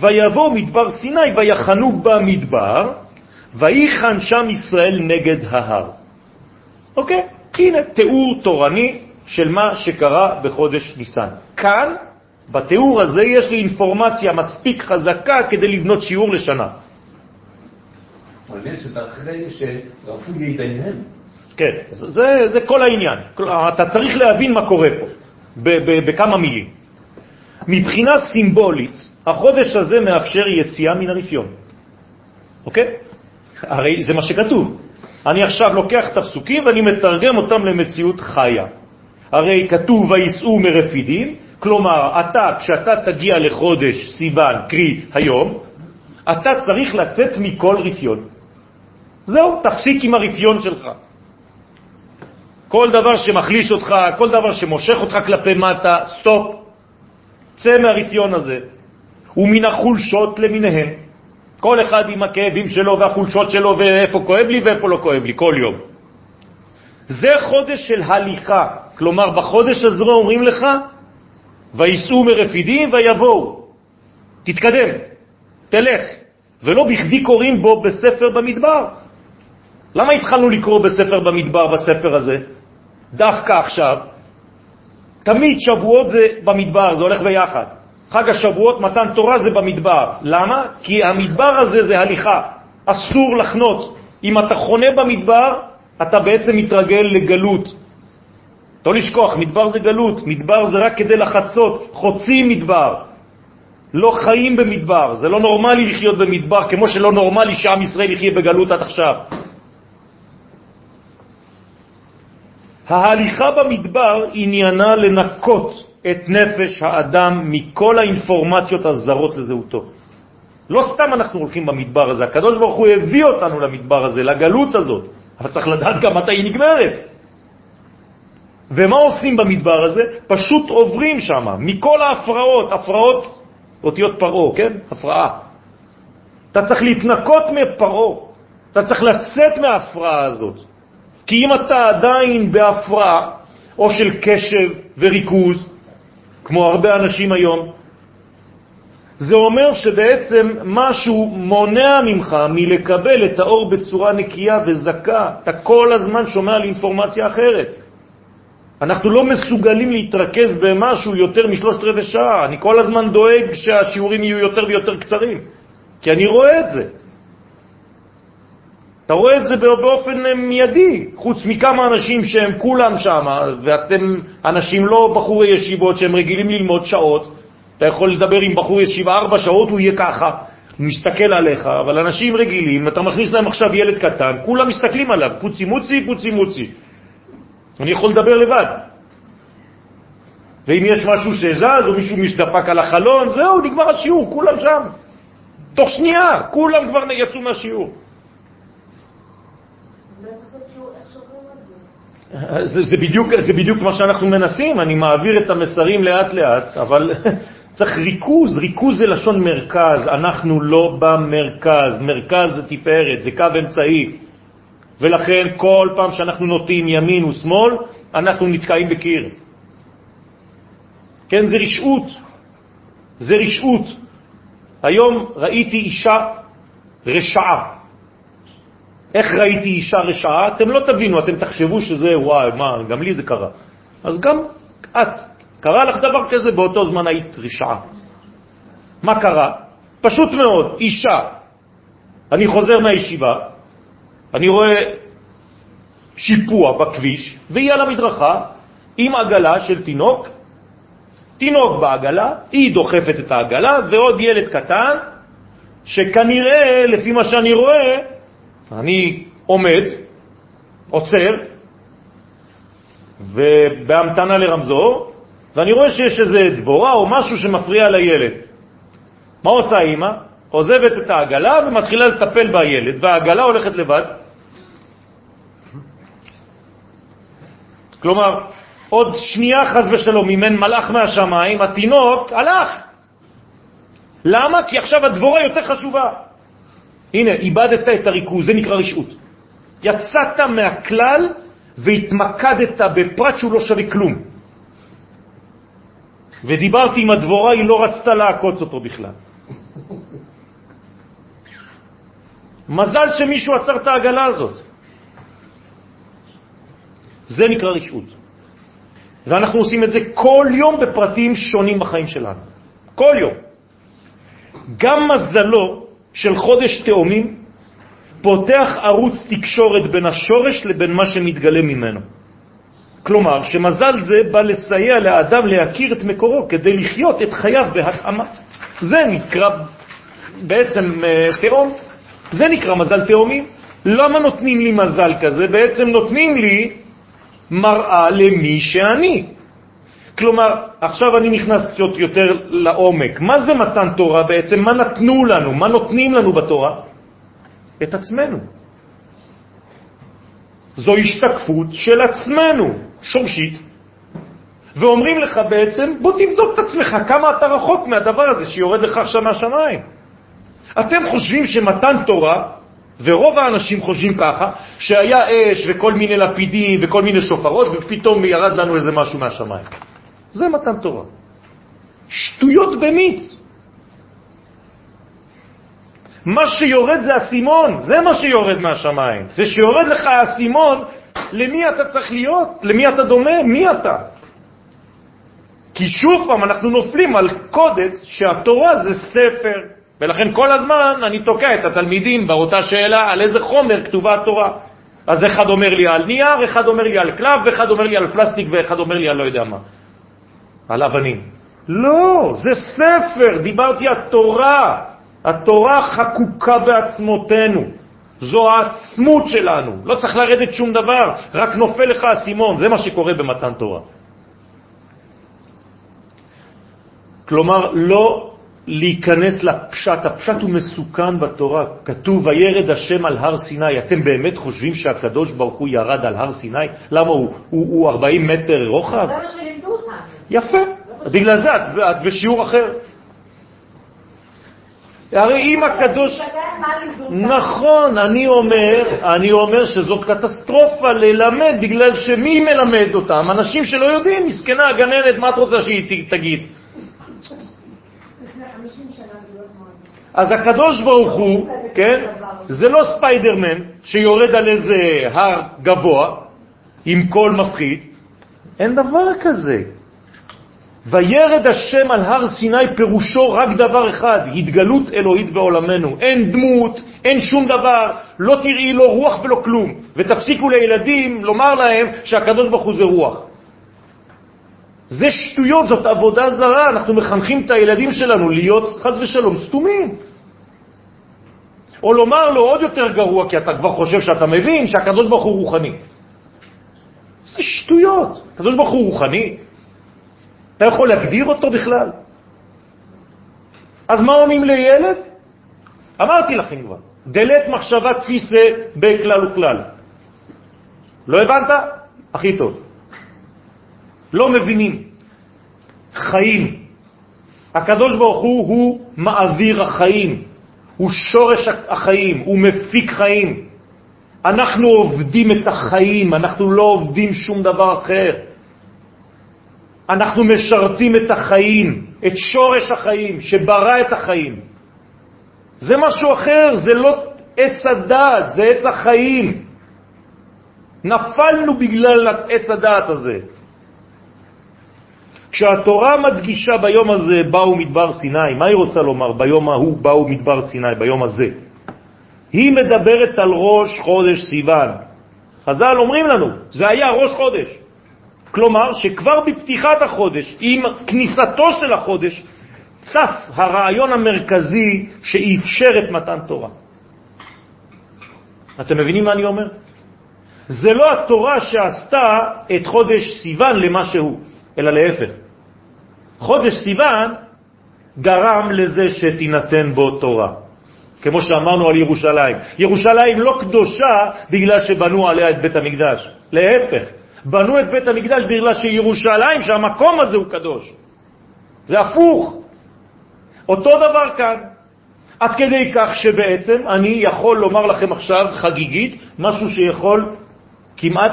ויבוא מדבר סיני ויחנו במדבר, ויחן שם ישראל נגד ההר. אוקיי? הנה תיאור תורני של מה שקרה בחודש ניסן. כאן, בתיאור הזה, יש לי אינפורמציה מספיק חזקה כדי לבנות שיעור לשנה.
מעניין שזה אחרי שרפו ידיהם.
כן, זה, זה כל העניין. אתה צריך להבין מה קורה פה, בכמה מילים. מבחינה סימבולית, החודש הזה מאפשר יציאה מן הרפיון. אוקיי? הרי זה מה שכתוב. אני עכשיו לוקח את הפסוקים ואני מתרגם אותם למציאות חיה. הרי כתוב ויסעו מרפידים, כלומר, אתה, כשאתה תגיע לחודש סיוון, קרי היום, אתה צריך לצאת מכל רפיון. זהו, תפסיק עם הרפיון שלך. כל דבר שמחליש אותך, כל דבר שמושך אותך כלפי מטה, סטופ, צא מהרפיון הזה. ומן החולשות למיניהם. כל אחד עם הכאבים שלו והחולשות שלו ואיפה כואב לי ואיפה לא כואב לי, כל יום. זה חודש של הליכה, כלומר בחודש הזה אומרים לך, ויסעו מרפידים ויבואו. תתקדם, תלך. ולא בכדי קוראים בו בספר במדבר. למה התחלנו לקרוא בספר במדבר בספר הזה? דווקא עכשיו. תמיד שבועות זה במדבר, זה הולך ביחד. חג השבועות, מתן תורה זה במדבר. למה? כי המדבר הזה זה הליכה, אסור לחנות. אם אתה חונה במדבר, אתה בעצם מתרגל לגלות. לא לשכוח, מדבר זה גלות, מדבר זה רק כדי לחצות, חוצים מדבר. לא חיים במדבר, זה לא נורמלי לחיות במדבר, כמו שלא נורמלי שעם ישראל יחיה בגלות עד עכשיו. ההליכה במדבר עניינה לנקות את נפש האדם מכל האינפורמציות הזרות לזהותו. לא סתם אנחנו הולכים במדבר הזה, הקדוש ברוך הוא הביא אותנו למדבר הזה, לגלות הזאת, אבל צריך לדעת גם מתי היא נגמרת. ומה עושים במדבר הזה? פשוט עוברים שם, מכל ההפרעות, הפרעות, אותיות פרעה, כן? הפרעה. אתה צריך להתנקות מפרעה, אתה צריך לצאת מההפרעה הזאת. כי אם אתה עדיין בהפרעה, או של קשב וריכוז, כמו הרבה אנשים היום, זה אומר שבעצם משהו מונע ממך מלקבל את האור בצורה נקייה וזכה. אתה כל הזמן שומע על אינפורמציה אחרת. אנחנו לא מסוגלים להתרכז במשהו יותר משלושת רבעי שעה. אני כל הזמן דואג שהשיעורים יהיו יותר ויותר קצרים, כי אני רואה את זה. אתה רואה את זה באופן מיידי, חוץ מכמה אנשים שהם כולם שם, ואתם אנשים לא בחורי ישיבות שהם רגילים ללמוד שעות, אתה יכול לדבר עם בחור ישיבה ארבע שעות, הוא יהיה ככה, הוא מסתכל עליך, אבל אנשים רגילים, אתה מכניס להם עכשיו ילד קטן, כולם מסתכלים עליו, פוצי מוצי, פוצי מוצי. אני יכול לדבר לבד. ואם יש משהו שזז, או מישהו משדפק על החלון, זהו, נגמר השיעור, כולם שם. תוך שנייה, כולם כבר יצאו מהשיעור. זה, זה, בדיוק, זה בדיוק מה שאנחנו מנסים, אני מעביר את המסרים לאט לאט, אבל צריך ריכוז, ריכוז זה לשון מרכז, אנחנו לא במרכז, מרכז זה תפארת, זה קו אמצעי, ולכן כל פעם שאנחנו נוטים ימין ושמאל, אנחנו נתקעים בקיר. כן, זה רשעות, זה רשעות. היום ראיתי אישה רשעה, איך ראיתי אישה רשעה? אתם לא תבינו, אתם תחשבו שזה, וואי, מה, גם לי זה קרה. אז גם את, קרה לך דבר כזה, באותו זמן היית רשעה. מה קרה? פשוט מאוד, אישה. אני חוזר מהישיבה, אני רואה שיפוע בכביש, והיא על המדרכה עם עגלה של תינוק, תינוק בעגלה, היא דוחפת את העגלה, ועוד ילד קטן, שכנראה, לפי מה שאני רואה, אני עומד, עוצר, ובהמתנה לרמזור, ואני רואה שיש איזה דבורה או משהו שמפריע לילד. מה עושה האמא? עוזבת את העגלה ומתחילה לטפל בילד, והעגלה הולכת לבד. כלומר, עוד שנייה חז ושלום, אין מלאך מהשמיים, התינוק הלך. למה? כי עכשיו הדבורה יותר חשובה. הנה, איבדת את הריכוז, זה נקרא רשעות. יצאת מהכלל והתמקדת בפרט שהוא לא שווה כלום. ודיברתי עם הדבורה, היא לא רצתה לעקוץ אותו בכלל. מזל שמישהו עצר את העגלה הזאת. זה נקרא רשעות. ואנחנו עושים את זה כל יום בפרטים שונים בחיים שלנו. כל יום. גם מזלו של חודש תאומים פותח ערוץ תקשורת בין השורש לבין מה שמתגלה ממנו. כלומר, שמזל זה בא לסייע לאדם להכיר את מקורו כדי לחיות את חייו בהתאמה. זה נקרא בעצם אה, תאום, זה נקרא מזל תאומים. למה נותנים לי מזל כזה? בעצם נותנים לי מראה למי שאני. כלומר, עכשיו אני נכנס קצת יותר לעומק. מה זה מתן תורה בעצם? מה נתנו לנו? מה נותנים לנו בתורה? את עצמנו. זו השתקפות של עצמנו, שורשית, ואומרים לך בעצם, בוא תבדוק את עצמך, כמה אתה רחוק מהדבר הזה שיורד לך עכשיו מהשמיים. אתם חושבים שמתן תורה, ורוב האנשים חושבים ככה, שהיה אש וכל מיני לפידים וכל מיני שופרות, ופתאום ירד לנו איזה משהו מהשמיים. זה מתן תורה. שטויות במיץ. מה שיורד זה הסימון, זה מה שיורד מהשמיים. זה שיורד לך הסימון, למי אתה צריך להיות? למי אתה דומה? מי אתה? כי שוב פעם אנחנו נופלים על קודץ שהתורה זה ספר, ולכן כל הזמן אני תוקע את התלמידים באותה שאלה על איזה חומר כתובה התורה. אז אחד אומר לי על נייר, אחד אומר לי על קלף, ואחד אומר לי על פלסטיק, ואחד אומר לי על לא יודע מה. על אבנים. לא, זה ספר, דיברתי על תורה. התורה חקוקה בעצמותינו. זו העצמות שלנו. לא צריך לרדת שום דבר, רק נופל לך הסימון. זה מה שקורה במתן תורה. כלומר, לא להיכנס לפשט. הפשט הוא מסוכן בתורה. כתוב, וירד השם על הר סיני. אתם באמת חושבים שהקדוש ברוך הוא ירד על הר סיני? למה הוא, הוא, הוא 40 מטר רוחב?
זה מה שלימדו אותנו.
יפה. בגלל זה את, את בשיעור אחר. הרי אם הקדוש... נכון, אני אומר, אני אומר שזאת קטסטרופה ללמד, בגלל שמי מלמד אותם? אנשים שלא יודעים, מסכנה הגננת, מה את רוצה שהיא תגיד? אז הקדוש ברוך הוא, כן, זה לא ספיידרמן שיורד על איזה הר גבוה עם קול מפחיד, אין דבר כזה. וירד השם על הר סיני פירושו רק דבר אחד, התגלות אלוהית בעולמנו. אין דמות, אין שום דבר, לא תראי לא רוח ולא כלום. ותפסיקו לילדים לומר להם שהקדוש ברוך הוא זה רוח. זה שטויות, זאת עבודה זרה, אנחנו מחנכים את הילדים שלנו להיות חס ושלום סתומים. או לומר לו עוד יותר גרוע, כי אתה כבר חושב שאתה מבין שהקדוש ברוך הוא רוחני. זה שטויות. הקדוש ברוך הוא רוחני? אתה יכול להגדיר אותו בכלל? אז מה עונים לילד? אמרתי לכם כבר, דלת מחשבה תפיסה בכלל וכלל. לא הבנת? הכי טוב. לא מבינים. חיים. הקדוש ברוך הוא הוא מעביר החיים, הוא שורש החיים, הוא מפיק חיים. אנחנו עובדים את החיים, אנחנו לא עובדים שום דבר אחר. אנחנו משרתים את החיים, את שורש החיים, שברא את החיים. זה משהו אחר, זה לא עץ הדעת, זה עץ החיים. נפלנו בגלל עץ הדעת הזה. כשהתורה מדגישה ביום הזה באו מדבר סיני, מה היא רוצה לומר ביום ההוא באו מדבר סיני, ביום הזה? היא מדברת על ראש חודש סיוון. חז"ל אומרים לנו, זה היה ראש חודש. כלומר שכבר בפתיחת החודש, עם כניסתו של החודש, צף הרעיון המרכזי שאפשר את מתן תורה. אתם מבינים מה אני אומר? זה לא התורה שעשתה את חודש סיוון למה שהוא, אלא להפך. חודש סיוון גרם לזה שתינתן בו תורה. כמו שאמרנו על ירושלים. ירושלים לא קדושה בגלל שבנו עליה את בית המקדש, להפך, בנו את בית המקדש בגלל שירושלים, שהמקום הזה הוא קדוש. זה הפוך. אותו דבר כאן. עד כדי כך שבעצם אני יכול לומר לכם עכשיו חגיגית משהו שיכול כמעט,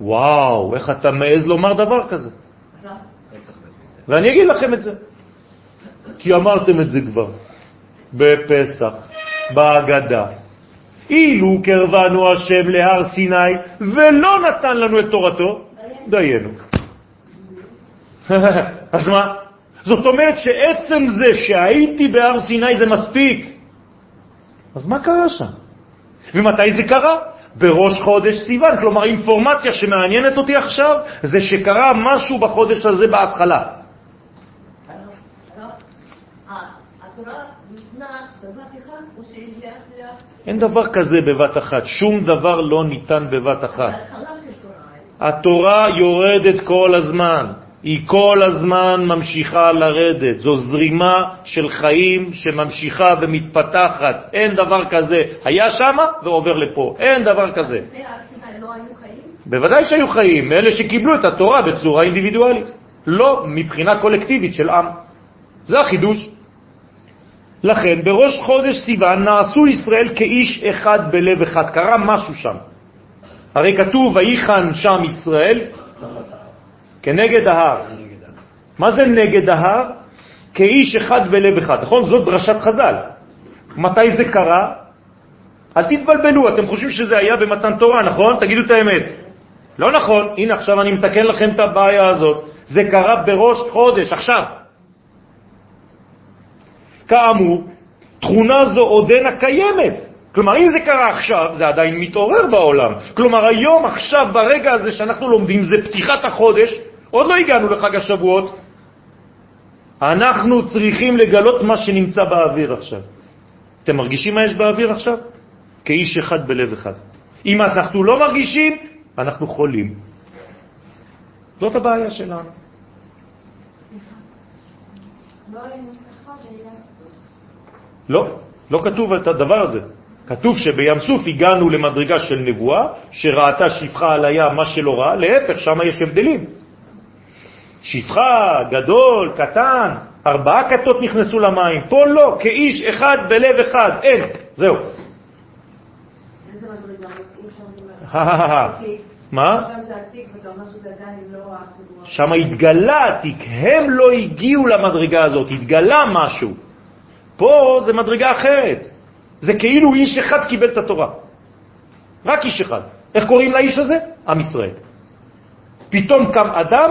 וואו, איך אתה מעז לומר דבר כזה? ואני אגיד לכם את זה, כי אמרתם את זה כבר בפסח, בהגדה. אילו קרבנו השם להר סיני ולא נתן לנו את תורתו, דיינו. אז מה? זאת אומרת שעצם זה שהייתי בהר סיני זה מספיק. אז מה קרה שם? ומתי זה קרה? בראש חודש סיוון. כלומר, אינפורמציה שמעניינת אותי עכשיו זה שקרה משהו בחודש הזה בהתחלה. אין דבר כזה בבת אחת, שום דבר לא ניתן בבת אחת. התורה יורדת כל הזמן. היא כל הזמן ממשיכה לרדת. זו זרימה של חיים שממשיכה ומתפתחת. אין דבר כזה, היה שם ועובר לפה. אין דבר כזה. בוודאי שהיו חיים, אלה שקיבלו את התורה בצורה אינדיבידואלית. לא מבחינה קולקטיבית של עם. זה החידוש. לכן בראש חודש סיוון נעשו ישראל כאיש אחד בלב אחד. קרה משהו שם. הרי כתוב, ויחן שם ישראל כנגד ההר. מה זה נגד ההר? כאיש אחד בלב אחד, נכון? זאת דרשת חז"ל. מתי זה קרה? אל תתבלבלו, אתם חושבים שזה היה במתן תורה, נכון? תגידו את האמת. לא נכון, הנה עכשיו אני מתקן לכם את הבעיה הזאת. זה קרה בראש חודש, עכשיו. כאמור, תכונה זו עודנה קיימת. כלומר, אם זה קרה עכשיו, זה עדיין מתעורר בעולם. כלומר, היום, עכשיו, ברגע הזה שאנחנו לומדים, זה פתיחת החודש, עוד לא הגענו לחג השבועות. אנחנו צריכים לגלות מה שנמצא באוויר עכשיו. אתם מרגישים מה יש באוויר עכשיו? כאיש אחד בלב אחד. אם אנחנו לא מרגישים, אנחנו חולים. זאת הבעיה שלנו. לא, לא כתוב את הדבר הזה. כתוב שבים סוף הגענו למדרגה של נבואה, שראתה שפחה על הים מה שלא ראה, להפך, שם יש הבדלים. שפחה, גדול, קטן, ארבעה כתות נכנסו למים, פה לא, כאיש אחד בלב אחד, אין, זהו. מה? שם התגלה התיק, הם לא הגיעו למדרגה הזאת, התגלה משהו. פה זה מדרגה אחרת. זה כאילו איש אחד קיבל את התורה. רק איש אחד. איך קוראים לאיש הזה? עם ישראל. פתאום קם אדם,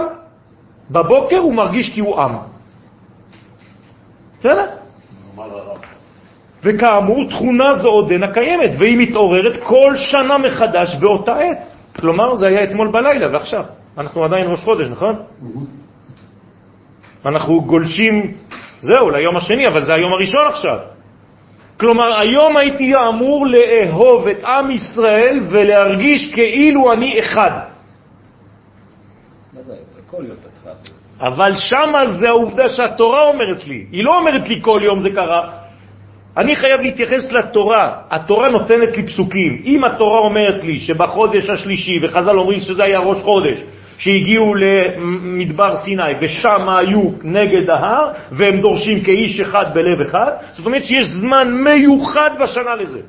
בבוקר הוא מרגיש כי הוא עם. בסדר? וכאמור, תכונה זו עודנה קיימת, והיא מתעוררת כל שנה מחדש באותה עת. כלומר, זה היה אתמול בלילה ועכשיו. אנחנו עדיין ראש חודש, נכון? אנחנו גולשים, זהו, ליום השני, אבל זה היום הראשון עכשיו. כלומר, היום הייתי אמור לאהוב את עם ישראל ולהרגיש כאילו אני אחד. אבל שמה זה העובדה שהתורה אומרת לי. היא לא אומרת לי כל יום זה קרה. אני חייב להתייחס לתורה. התורה נותנת לי פסוקים. אם התורה אומרת לי שבחודש השלישי, וחז"ל אומרים שזה היה ראש חודש, שהגיעו למדבר סיני ושם היו נגד ההר והם דורשים כאיש אחד בלב אחד, זאת אומרת שיש זמן מיוחד בשנה לזה.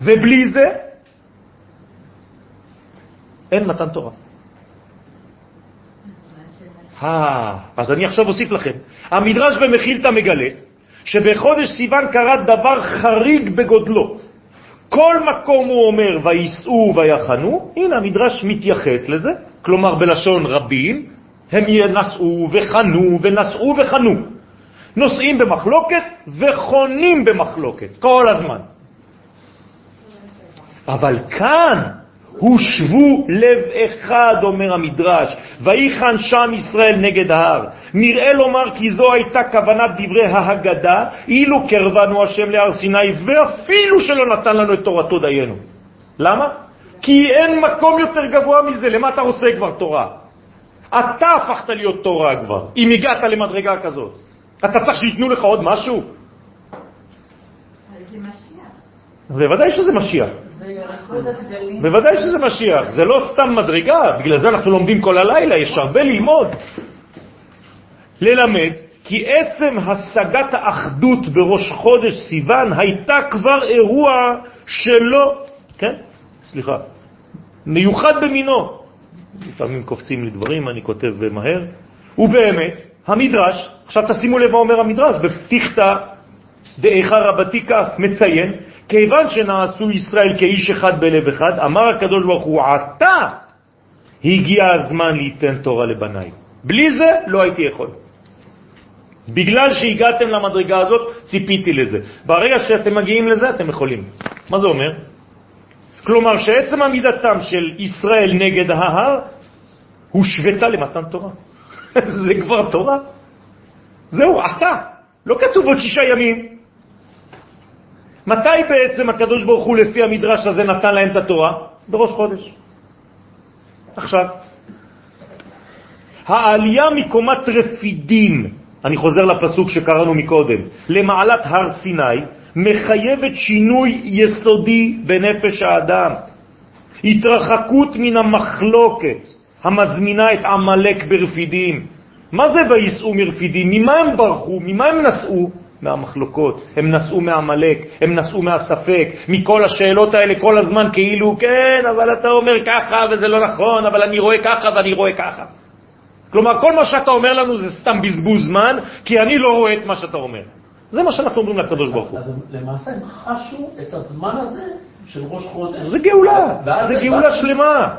ובלי זה אין מתן תורה. אה, אז אני עכשיו אוסיף לכם. המדרש במחילתא מגלה שבחודש סיוון קרה דבר חריג בגודלו. כל מקום הוא אומר ויסעו ויחנו, הנה המדרש מתייחס לזה, כלומר בלשון רבים, הם ינסעו וחנו ונסעו וחנו. נוסעים במחלוקת וחונים במחלוקת, כל הזמן. אבל כאן הושבו לב אחד, אומר המדרש, ויחן שם ישראל נגד ההר. נראה לומר כי זו הייתה כוונת דברי ההגדה, אילו קרבנו השם להר סיני, ואפילו שלא נתן לנו את תורתו דיינו. למה? כי אין מקום יותר גבוה מזה, למה אתה רוצה כבר תורה? אתה הפכת להיות תורה כבר, אם הגעת למדרגה כזאת. אתה צריך שייתנו לך עוד משהו?
משיח.
בוודאי שזה משיח. בוודאי שזה משיח, זה לא סתם מדרגה, בגלל זה אנחנו לומדים כל הלילה, יש הרבה ללמוד. ללמד כי עצם השגת האחדות בראש חודש סיוון הייתה כבר אירוע שלא, כן? סליחה, מיוחד במינו. לפעמים קופצים לי דברים, אני כותב מהר. ובאמת, המדרש, עכשיו תשימו לב מה אומר המדרש, בפתיחתא דאיכה רבתי כף, מציין, כיוון שנעשו ישראל כאיש אחד בלב אחד, אמר הקדוש ברוך הוא, עתה הגיע הזמן ליתן תורה לבניי. בלי זה לא הייתי יכול. בגלל שהגעתם למדרגה הזאת, ציפיתי לזה. ברגע שאתם מגיעים לזה, אתם יכולים. מה זה אומר? כלומר שעצם עמידתם של ישראל נגד ההר הושוותה למתן תורה. זה כבר תורה. זהו, אתה. לא כתוב עוד שישה ימים. מתי בעצם הקדוש ברוך הוא לפי המדרש הזה נתן להם את התורה? בראש חודש. עכשיו. העלייה מקומת רפידים, אני חוזר לפסוק שקראנו מקודם, למעלת הר סיני, מחייבת שינוי יסודי בנפש האדם. התרחקות מן המחלוקת המזמינה את עמלק ברפידים. מה זה ויסעו מרפידים? ממה הם ברחו? ממה הם נסעו? מהמחלוקות, הם נסעו מהמלק, הם נסעו מהספק, מכל השאלות האלה כל הזמן כאילו, כן, אבל אתה אומר ככה וזה לא נכון, אבל אני רואה ככה ואני רואה ככה. כלומר, כל מה שאתה אומר לנו זה סתם בזבוז זמן, כי אני לא רואה את מה שאתה אומר. זה מה שאנחנו אומרים לקדוש ברוך הוא.
אז למעשה הם חשו את הזמן הזה של ראש חודש.
זה גאולה, זה גאולה שלמה.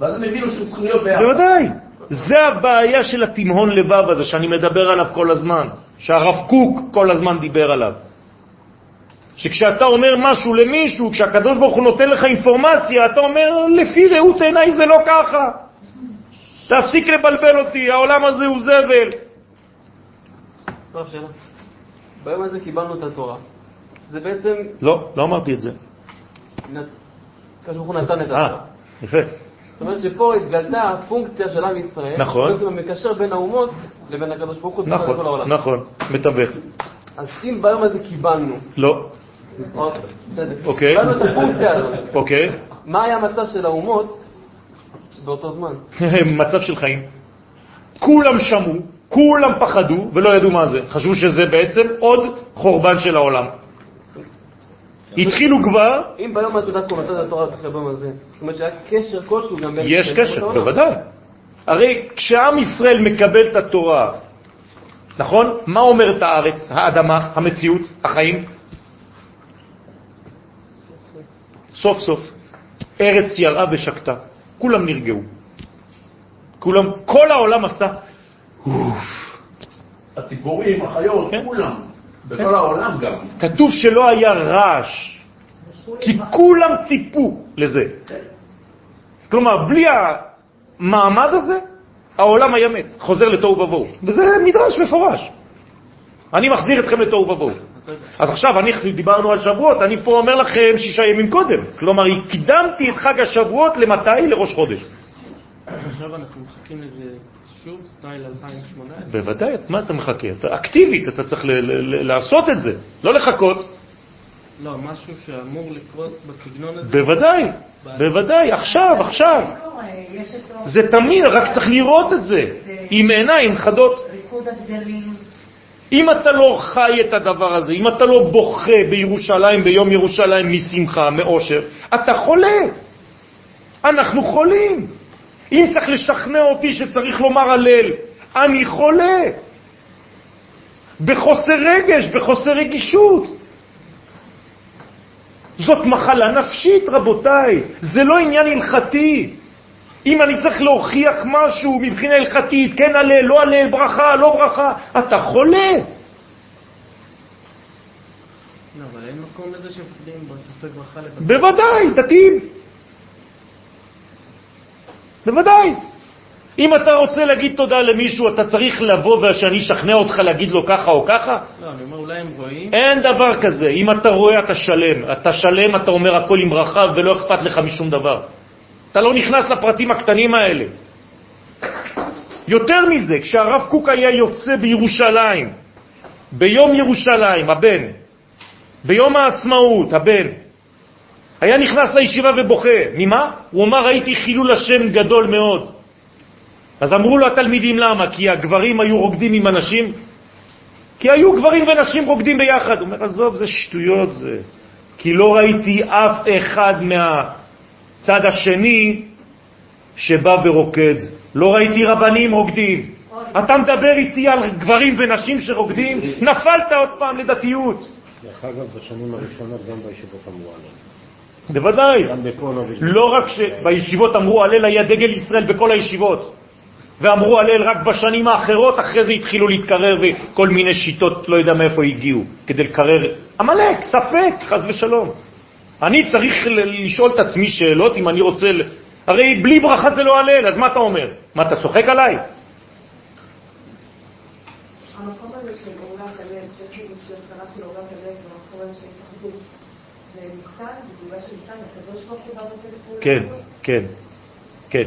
ואז הם הבינו שהם צריכים להיות ביחד.
בוודאי. זה הבעיה של התימהון לבב הזה שאני מדבר עליו כל הזמן, שהרב קוק כל הזמן דיבר עליו. שכשאתה אומר משהו למישהו, כשהקדוש ברוך הוא נותן לך אינפורמציה, אתה אומר, לפי ראות עיניי זה לא ככה. תפסיק לבלבל אותי, העולם הזה הוא זבל.
טוב, שאלה. ביום הזה קיבלנו את התורה. זה בעצם,
לא, לא אמרתי את זה.
הקדוש ברוך הוא נתן את
אה,
התורה.
יפה.
זאת אומרת שפה התגלתה הפונקציה של עם ישראל.
נכון.
בעצם המקשר בין האומות לבין הקדוש ברוך הוא.
נכון,
כל העולם.
נכון, מתווך.
אז אם ביום הזה קיבלנו,
לא, אוקיי.
קיבלנו את הפונקציה הזאת,
אוקיי.
מה היה המצב של האומות באותו זמן?
מצב של חיים. כולם שמעו, כולם פחדו ולא ידעו מה זה. חשבו שזה בעצם עוד חורבן של העולם. התחילו כבר,
אם ביום הזה דווקא הוא נתן את התורה אחרי ביום הזה, זאת אומרת שהיה קשר כלשהו גם בין...
יש קשר. בוודאי. הרי כשעם ישראל מקבל את התורה, נכון? מה אומרת הארץ, האדמה, המציאות, החיים? סוף סוף, ארץ יראה ושקטה, כולם נרגעו. כולם, כל העולם עשה, אוף.
הציפורים, החיות,
כן.
כולם. בכל העולם גם.
כתוב שלא היה רעש, כי כולם ציפו לזה. כלומר, בלי המעמד הזה, העולם היה מת, חוזר לתוהו ובוהו. וזה מדרש מפורש. אני מחזיר אתכם לתוהו ובוהו. אז עכשיו, אנחנו דיברנו על שבועות, אני פה אומר לכם שישה ימים קודם. כלומר, הקדמתי את חג השבועות למתי? לראש חודש.
עכשיו אנחנו מחכים לזה שוב, סטייל 2018.
בוודאי, מה אתה מחכה? אתה אקטיבית, אתה צריך לעשות את זה, לא לחכות.
לא, משהו שאמור לקרות בסגנון הזה.
בוודאי, בוודאי, עכשיו, עכשיו. זה תמיד, רק צריך לראות את זה, עם עיניים חדות.
ריקוד הדגלים.
אם אתה לא חי את הדבר הזה, אם אתה לא בוכה בירושלים, ביום ירושלים, משמחה, מאושר, אתה חולה. אנחנו חולים. אם צריך לשכנע אותי שצריך לומר הלל, אני חולה. בחוסר רגש, בחוסר רגישות. זאת מחלה נפשית, רבותיי. זה לא עניין הלכתי. אם אני צריך להוכיח משהו מבחינה הלכתית, כן הלל, לא הלל, ברכה, לא ברכה, אתה חולה.
לא, אבל אין מקום לזה שמפחדים בספק ברכה לבד.
בוודאי, דתיים. בוודאי. אם אתה רוצה להגיד תודה למישהו, אתה צריך לבוא ושאני אשכנע אותך להגיד לו ככה או ככה?
לא, אני אומר, אולי הם רואים.
אין דבר כזה. אם אתה רואה, אתה שלם. אתה שלם, אתה אומר הכל עם ברכה ולא אכפת לך משום דבר. אתה לא נכנס לפרטים הקטנים האלה. יותר מזה, כשהרב קוק היה יוצא בירושלים, ביום ירושלים, הבן, ביום העצמאות, הבן, היה נכנס לישיבה ובוכה. ממה? הוא אומר, ראיתי חילול השם גדול מאוד. אז אמרו לו התלמידים למה? כי הגברים היו רוקדים עם הנשים? כי היו גברים ונשים רוקדים ביחד. הוא אומר, עזוב, זה שטויות זה. כי לא ראיתי אף אחד מהצד השני שבא ורוקד. לא ראיתי רבנים רוקדים. אתה מדבר איתי על גברים ונשים שרוקדים? נפלת עוד פעם לדתיות.
דרך אגב, בשנים הראשונות גם בישיבות אמרו עליהם.
בוודאי. לא רק שבישיבות אמרו הלל היה דגל ישראל בכל הישיבות, ואמרו הלל רק בשנים האחרות, אחרי זה התחילו להתקרר וכל מיני שיטות, לא יודע מאיפה הגיעו, כדי לקרר. עמלק, ספק, חז ושלום. אני צריך לשאול את עצמי שאלות אם אני רוצה... הרי בלי ברכה זה לא הלל, אז מה אתה אומר? מה, אתה צוחק עליי?
המקום הזה של גאולת הלב, שיש איזושהי הכרה של גאולת הלב, במקום הזה של התאחדות, זה ניתן, בגלל שניתן, הקדוש ברוך הוא בא בטלפון.
כן, כן, כן.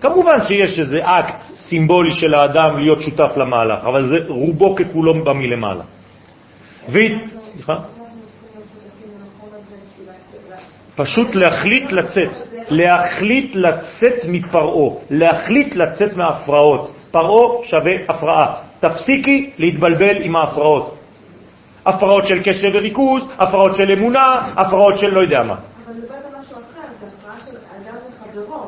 כמובן שיש איזה אקט סימבולי של האדם להיות שותף למהלך, אבל זה רובו ככולו בא מלמעלה. סליחה? פשוט להחליט לצאת, להחליט לצאת מפרעו, להחליט לצאת מההפרעות. פרעו שווה הפרעה. תפסיקי להתבלבל עם ההפרעות. הפרעות של קשב וריכוז, הפרעות של אמונה, הפרעות של לא יודע מה.
אבל זה בא משהו אחר, זה הפרעה של אדם לחברו, של לאהוב את ה...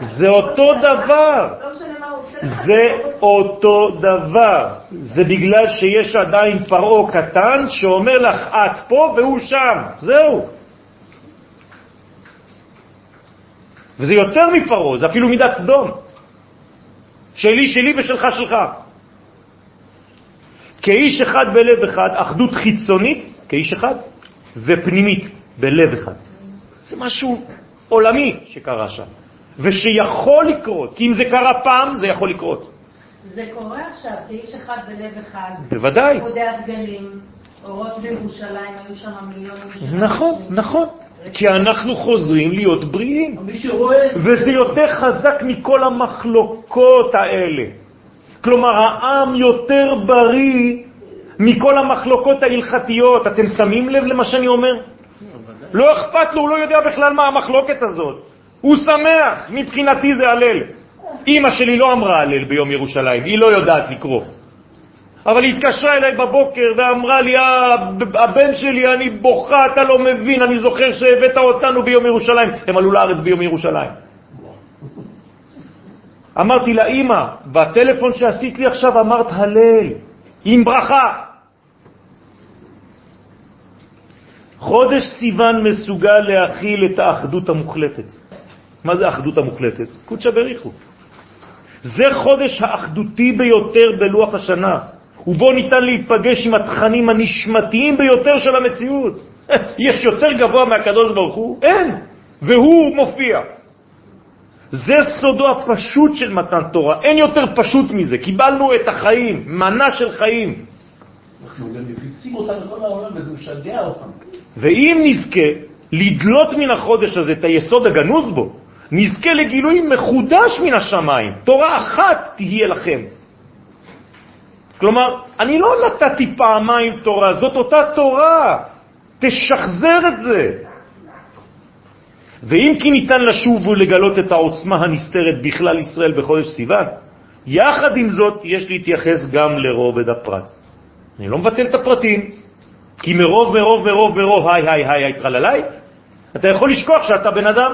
זה אותו דבר. זה אותו דבר. זה בגלל שיש עדיין פרעו קטן שאומר לך, את פה והוא שם. זהו. וזה יותר מפרעו, זה אפילו מידת סדום. שלי, שלי ושלך, שלך. כאיש אחד בלב אחד, אחדות חיצונית, כאיש אחד, ופנימית, בלב אחד. זה משהו עולמי שקרה שם, ושיכול לקרות, כי אם זה קרה פעם, זה יכול לקרות.
זה קורה עכשיו, כאיש אחד בלב אחד.
בוודאי.
איחודי הדגלים, אורות בירושלים, היו שם מיליונים. של
נכון. נכון. כי אנחנו חוזרים להיות בריאים. וזה יותר חזק מכל המחלוקות האלה. כלומר, העם יותר בריא מכל המחלוקות ההלכתיות. אתם שמים לב למה שאני אומר? לא אכפת לו, הוא לא יודע בכלל מה המחלוקת הזאת. הוא שמח, מבחינתי זה הלל. אמא שלי לא אמרה הלל ביום ירושלים, היא לא יודעת לקרוא. אבל היא התקשרה אליי בבוקר ואמרה לי, "אה, הבן שלי, אני בוכה, אתה לא מבין, אני זוכר שהבאת אותנו ביום ירושלים. הם עלו לארץ ביום ירושלים. אמרתי לה, אמא, בטלפון שעשית לי עכשיו אמרת הלל, עם ברכה. חודש סיוון מסוגל להכיל את האחדות המוחלטת. מה זה האחדות המוחלטת? קודשא בריחו. זה חודש האחדותי ביותר בלוח השנה, ובו ניתן להיפגש עם התכנים הנשמתיים ביותר של המציאות. יש יותר גבוה מהקדוש ברוך הוא? אין, והוא מופיע. זה סודו הפשוט של מתן תורה, אין יותר פשוט מזה. קיבלנו את החיים, מנה של חיים.
אנחנו גם מפיצים אותם לכל העולם וזה משגע אותם.
ואם נזכה לדלות מן החודש הזה את היסוד הגנוז בו, נזכה לגילוי מחודש מן השמיים. תורה אחת תהיה לכם. כלומר, אני לא נתתי פעמיים תורה, זאת אותה תורה. תשחזר את זה. ואם כי ניתן לשוב ולגלות את העוצמה הנסתרת בכלל ישראל בחודש סיוון, יחד עם זאת יש להתייחס גם לרובד הפרט. אני לא מבטל את הפרטים, כי מרוב, מרוב, מרוב, מרוב, היי, היי, היי, היי, אתה יכול לשכוח שאתה בן אדם.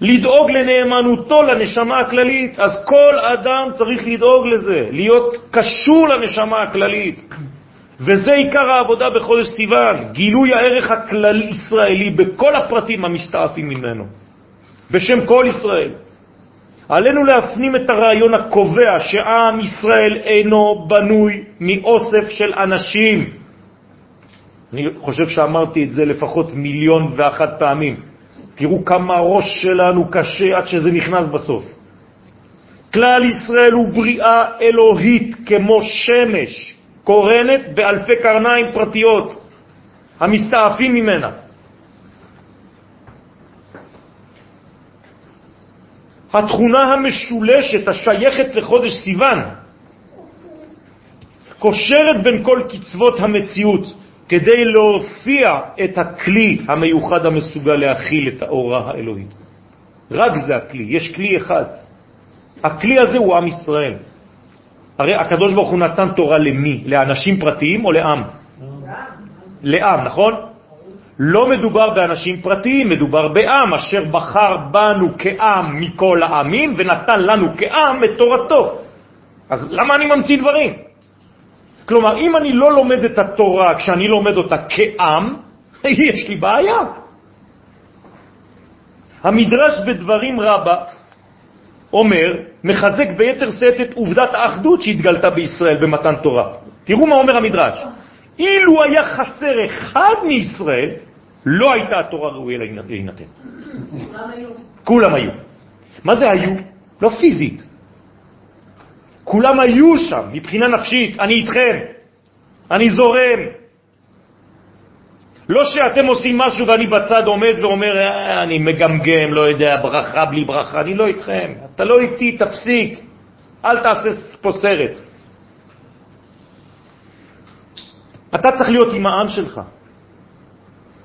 לדאוג לנאמנותו לנשמה הכללית, אז כל אדם צריך לדאוג לזה, להיות קשור לנשמה הכללית. וזה עיקר העבודה בחודש סיוון, גילוי הערך הכלל ישראלי בכל הפרטים המסתעפים ממנו, בשם כל ישראל. עלינו להפנים את הרעיון הקובע שעם ישראל אינו בנוי מאוסף של אנשים. אני חושב שאמרתי את זה לפחות מיליון ואחת פעמים. תראו כמה הראש שלנו קשה עד שזה נכנס בסוף. כלל ישראל הוא בריאה אלוהית כמו שמש, קורנת באלפי קרניים פרטיות, המסתעפים ממנה. התכונה המשולשת השייכת לחודש סיוון, קושרת בין כל קצוות המציאות כדי להופיע את הכלי המיוחד המסוגל להכיל את האורה האלוהית. רק זה הכלי, יש כלי אחד. הכלי הזה הוא עם ישראל. הרי הקדוש ברוך הוא נתן תורה למי? לאנשים פרטיים או לעם? לעם, נכון? לא מדובר באנשים פרטיים, מדובר בעם אשר בחר בנו כעם מכל העמים ונתן לנו כעם את תורתו. אז למה אני ממציא דברים? כלומר, אם אני לא לומד את התורה כשאני לומד אותה כעם, יש לי בעיה. המדרש בדברים רבה אומר, מחזק ביתר שאת את עובדת האחדות שהתגלתה בישראל במתן תורה. תראו מה אומר המדרש. אילו היה חסר אחד מישראל, לא הייתה התורה ראויה להינתן.
כולם היו.
כולם היו. מה זה היו? לא פיזית. כולם היו שם, מבחינה נפשית, אני איתכם, אני זורם. לא שאתם עושים משהו ואני בצד עומד ואומר, אה, אני מגמגם, לא יודע, ברכה בלי ברכה, אני לא איתכם. אתה לא איתי, תפסיק. אל תעשה פה סרט. אתה צריך להיות עם העם שלך.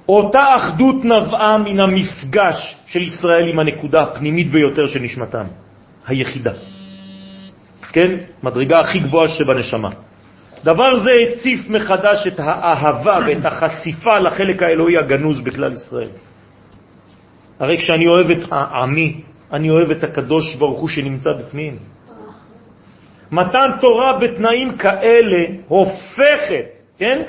אותה אחדות נבעה מן המפגש של ישראל עם הנקודה הפנימית ביותר של נשמתם, היחידה. כן? מדרגה הכי גבוהה שבנשמה. דבר זה הציף מחדש את האהבה ואת החשיפה לחלק האלוהי הגנוז בכלל ישראל. הרי כשאני אוהב את העמי, אני אוהב את הקדוש ברוך הוא שנמצא בפנים. מתן תורה בתנאים כאלה הופכת, כן?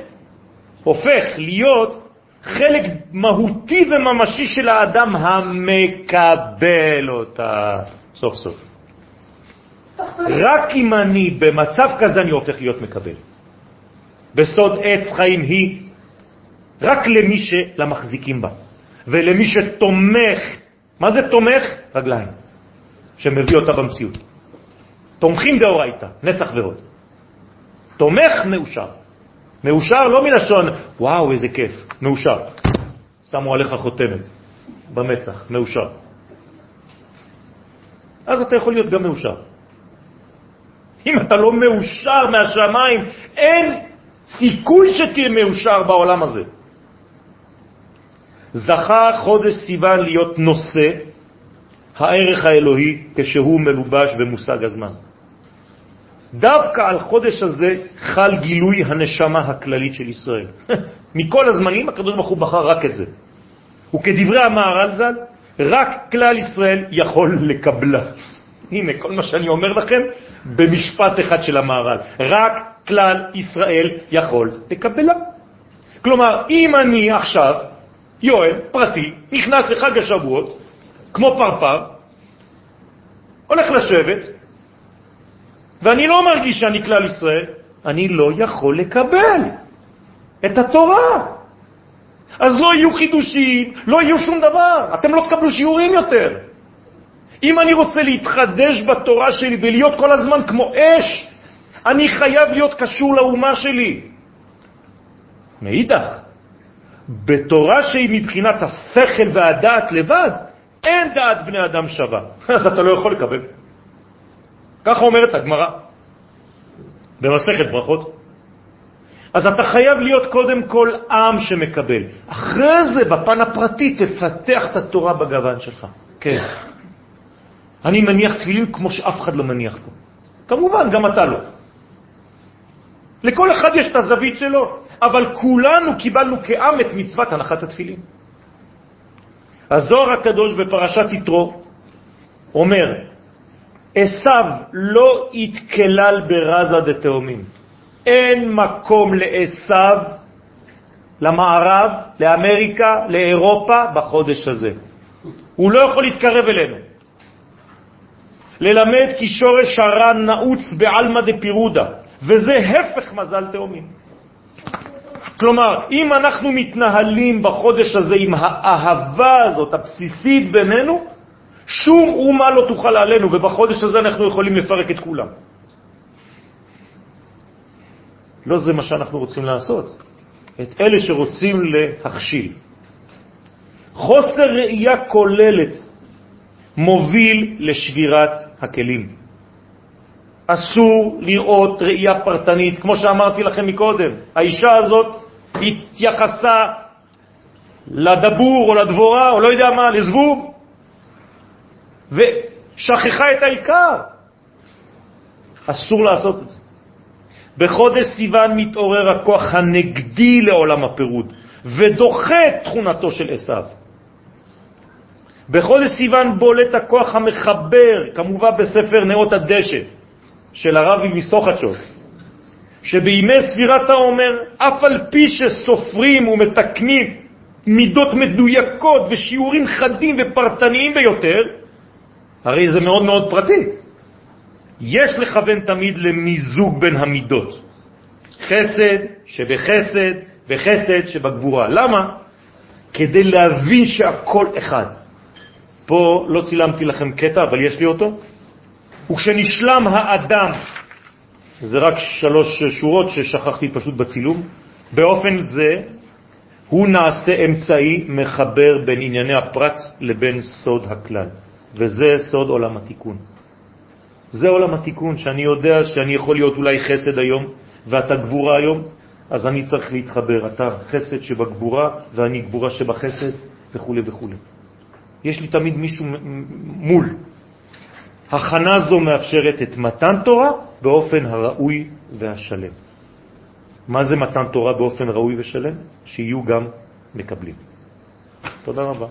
הופך להיות חלק מהותי וממשי של האדם המקבל אותה סוף סוף. רק אם אני במצב כזה אני הופך להיות מקבל. בסוד עץ חיים היא רק למי שלמחזיקים בה, ולמי שתומך. מה זה תומך? רגליים, שמביא אותה במציאות. תומכים דאורייתא, נצח ועוד. תומך מאושר. מאושר לא מלשון, וואו, איזה כיף, מאושר. שמו עליך חותמת במצח, מאושר. אז אתה יכול להיות גם מאושר. אם אתה לא מאושר מהשמיים, אין סיכוי שתהיה מאושר בעולם הזה. זכה חודש סיוון להיות נושא הערך האלוהי כשהוא מלובש במושג הזמן. דווקא על חודש הזה חל גילוי הנשמה הכללית של ישראל. מכל הזמנים הקדוש ברוך הוא בחר רק את זה. וכדברי המהר"ל ז"ל, רק כלל ישראל יכול לקבלה. הנה, כל מה שאני אומר לכם במשפט אחד של המהר"ל. רק כלל ישראל יכול לקבלה. כלומר, אם אני עכשיו, יואל, פרטי, נכנס לחג השבועות, כמו פרפר, הולך לשבת, ואני לא מרגיש שאני כלל ישראל, אני לא יכול לקבל את התורה. אז לא יהיו חידושים, לא יהיו שום דבר, אתם לא תקבלו שיעורים יותר. אם אני רוצה להתחדש בתורה שלי ולהיות כל הזמן כמו אש, אני חייב להיות קשור לאומה שלי. מאידך, בתורה שהיא מבחינת השכל והדעת לבד, אין דעת בני אדם שווה. אז אתה לא יכול לקבל. ככה אומרת הגמרא במסכת ברכות. אז אתה חייב להיות קודם כל עם שמקבל. אחרי זה, בפן הפרטי, תפתח את התורה בגוון שלך. כן. אני מניח תפילין כמו שאף אחד לא מניח פה. כמובן, גם אתה לא. לכל אחד יש את הזווית שלו, אבל כולנו קיבלנו כעם את מצוות הנחת התפילין. הזוהר הקדוש בפרשת יתרו אומר, עשיו לא יתקלל ברזה דתאומים. אין מקום לעשיו, למערב, לאמריקה, לאירופה, בחודש הזה. הוא לא יכול להתקרב אלינו. ללמד כי שורש הרע נעוץ בעלמא דפירודה, וזה הפך מזל תאומים. כלומר, אם אנחנו מתנהלים בחודש הזה עם האהבה הזאת, הבסיסית בינינו, שום אומה לא תוכל עלינו, ובחודש הזה אנחנו יכולים לפרק את כולם. לא זה מה שאנחנו רוצים לעשות. את אלה שרוצים להכשיל. חוסר ראייה כוללת מוביל לשבירת הכלים. אסור לראות ראייה פרטנית, כמו שאמרתי לכם מקודם. האישה הזאת התייחסה לדבור או לדבורה או לא יודע מה, לזבוב, ושכחה את העיקר. אסור לעשות את זה. בחודש סיוון מתעורר הכוח הנגדי לעולם הפירוד ודוחה את תכונתו של עשיו. בחודש סיוון בולט הכוח המחבר, כמובן בספר נאות הדשא של הרבי מסוחצ'וב, שבימי ספירת העומר, אף על פי שסופרים ומתקנים מידות מדויקות ושיעורים חדים ופרטניים ביותר, הרי זה מאוד מאוד פרטי. יש לכוון תמיד למיזוג בין המידות. חסד שבחסד וחסד שבגבורה. למה? כדי להבין שהכל אחד. פה לא צילמתי לכם קטע, אבל יש לי אותו. וכשנשלם האדם, זה רק שלוש שורות ששכחתי פשוט בצילום, באופן זה הוא נעשה אמצעי מחבר בין ענייני הפרט לבין סוד הכלל, וזה סוד עולם התיקון. זה עולם התיקון, שאני יודע שאני יכול להיות אולי חסד היום, ואתה גבורה היום, אז אני צריך להתחבר. אתה חסד שבגבורה, ואני גבורה שבחסד, וכו' וכו'. יש לי תמיד מישהו מול. הכנה זו מאפשרת את מתן תורה באופן הראוי והשלם. מה זה מתן תורה באופן ראוי ושלם? שיהיו גם מקבלים. תודה רבה.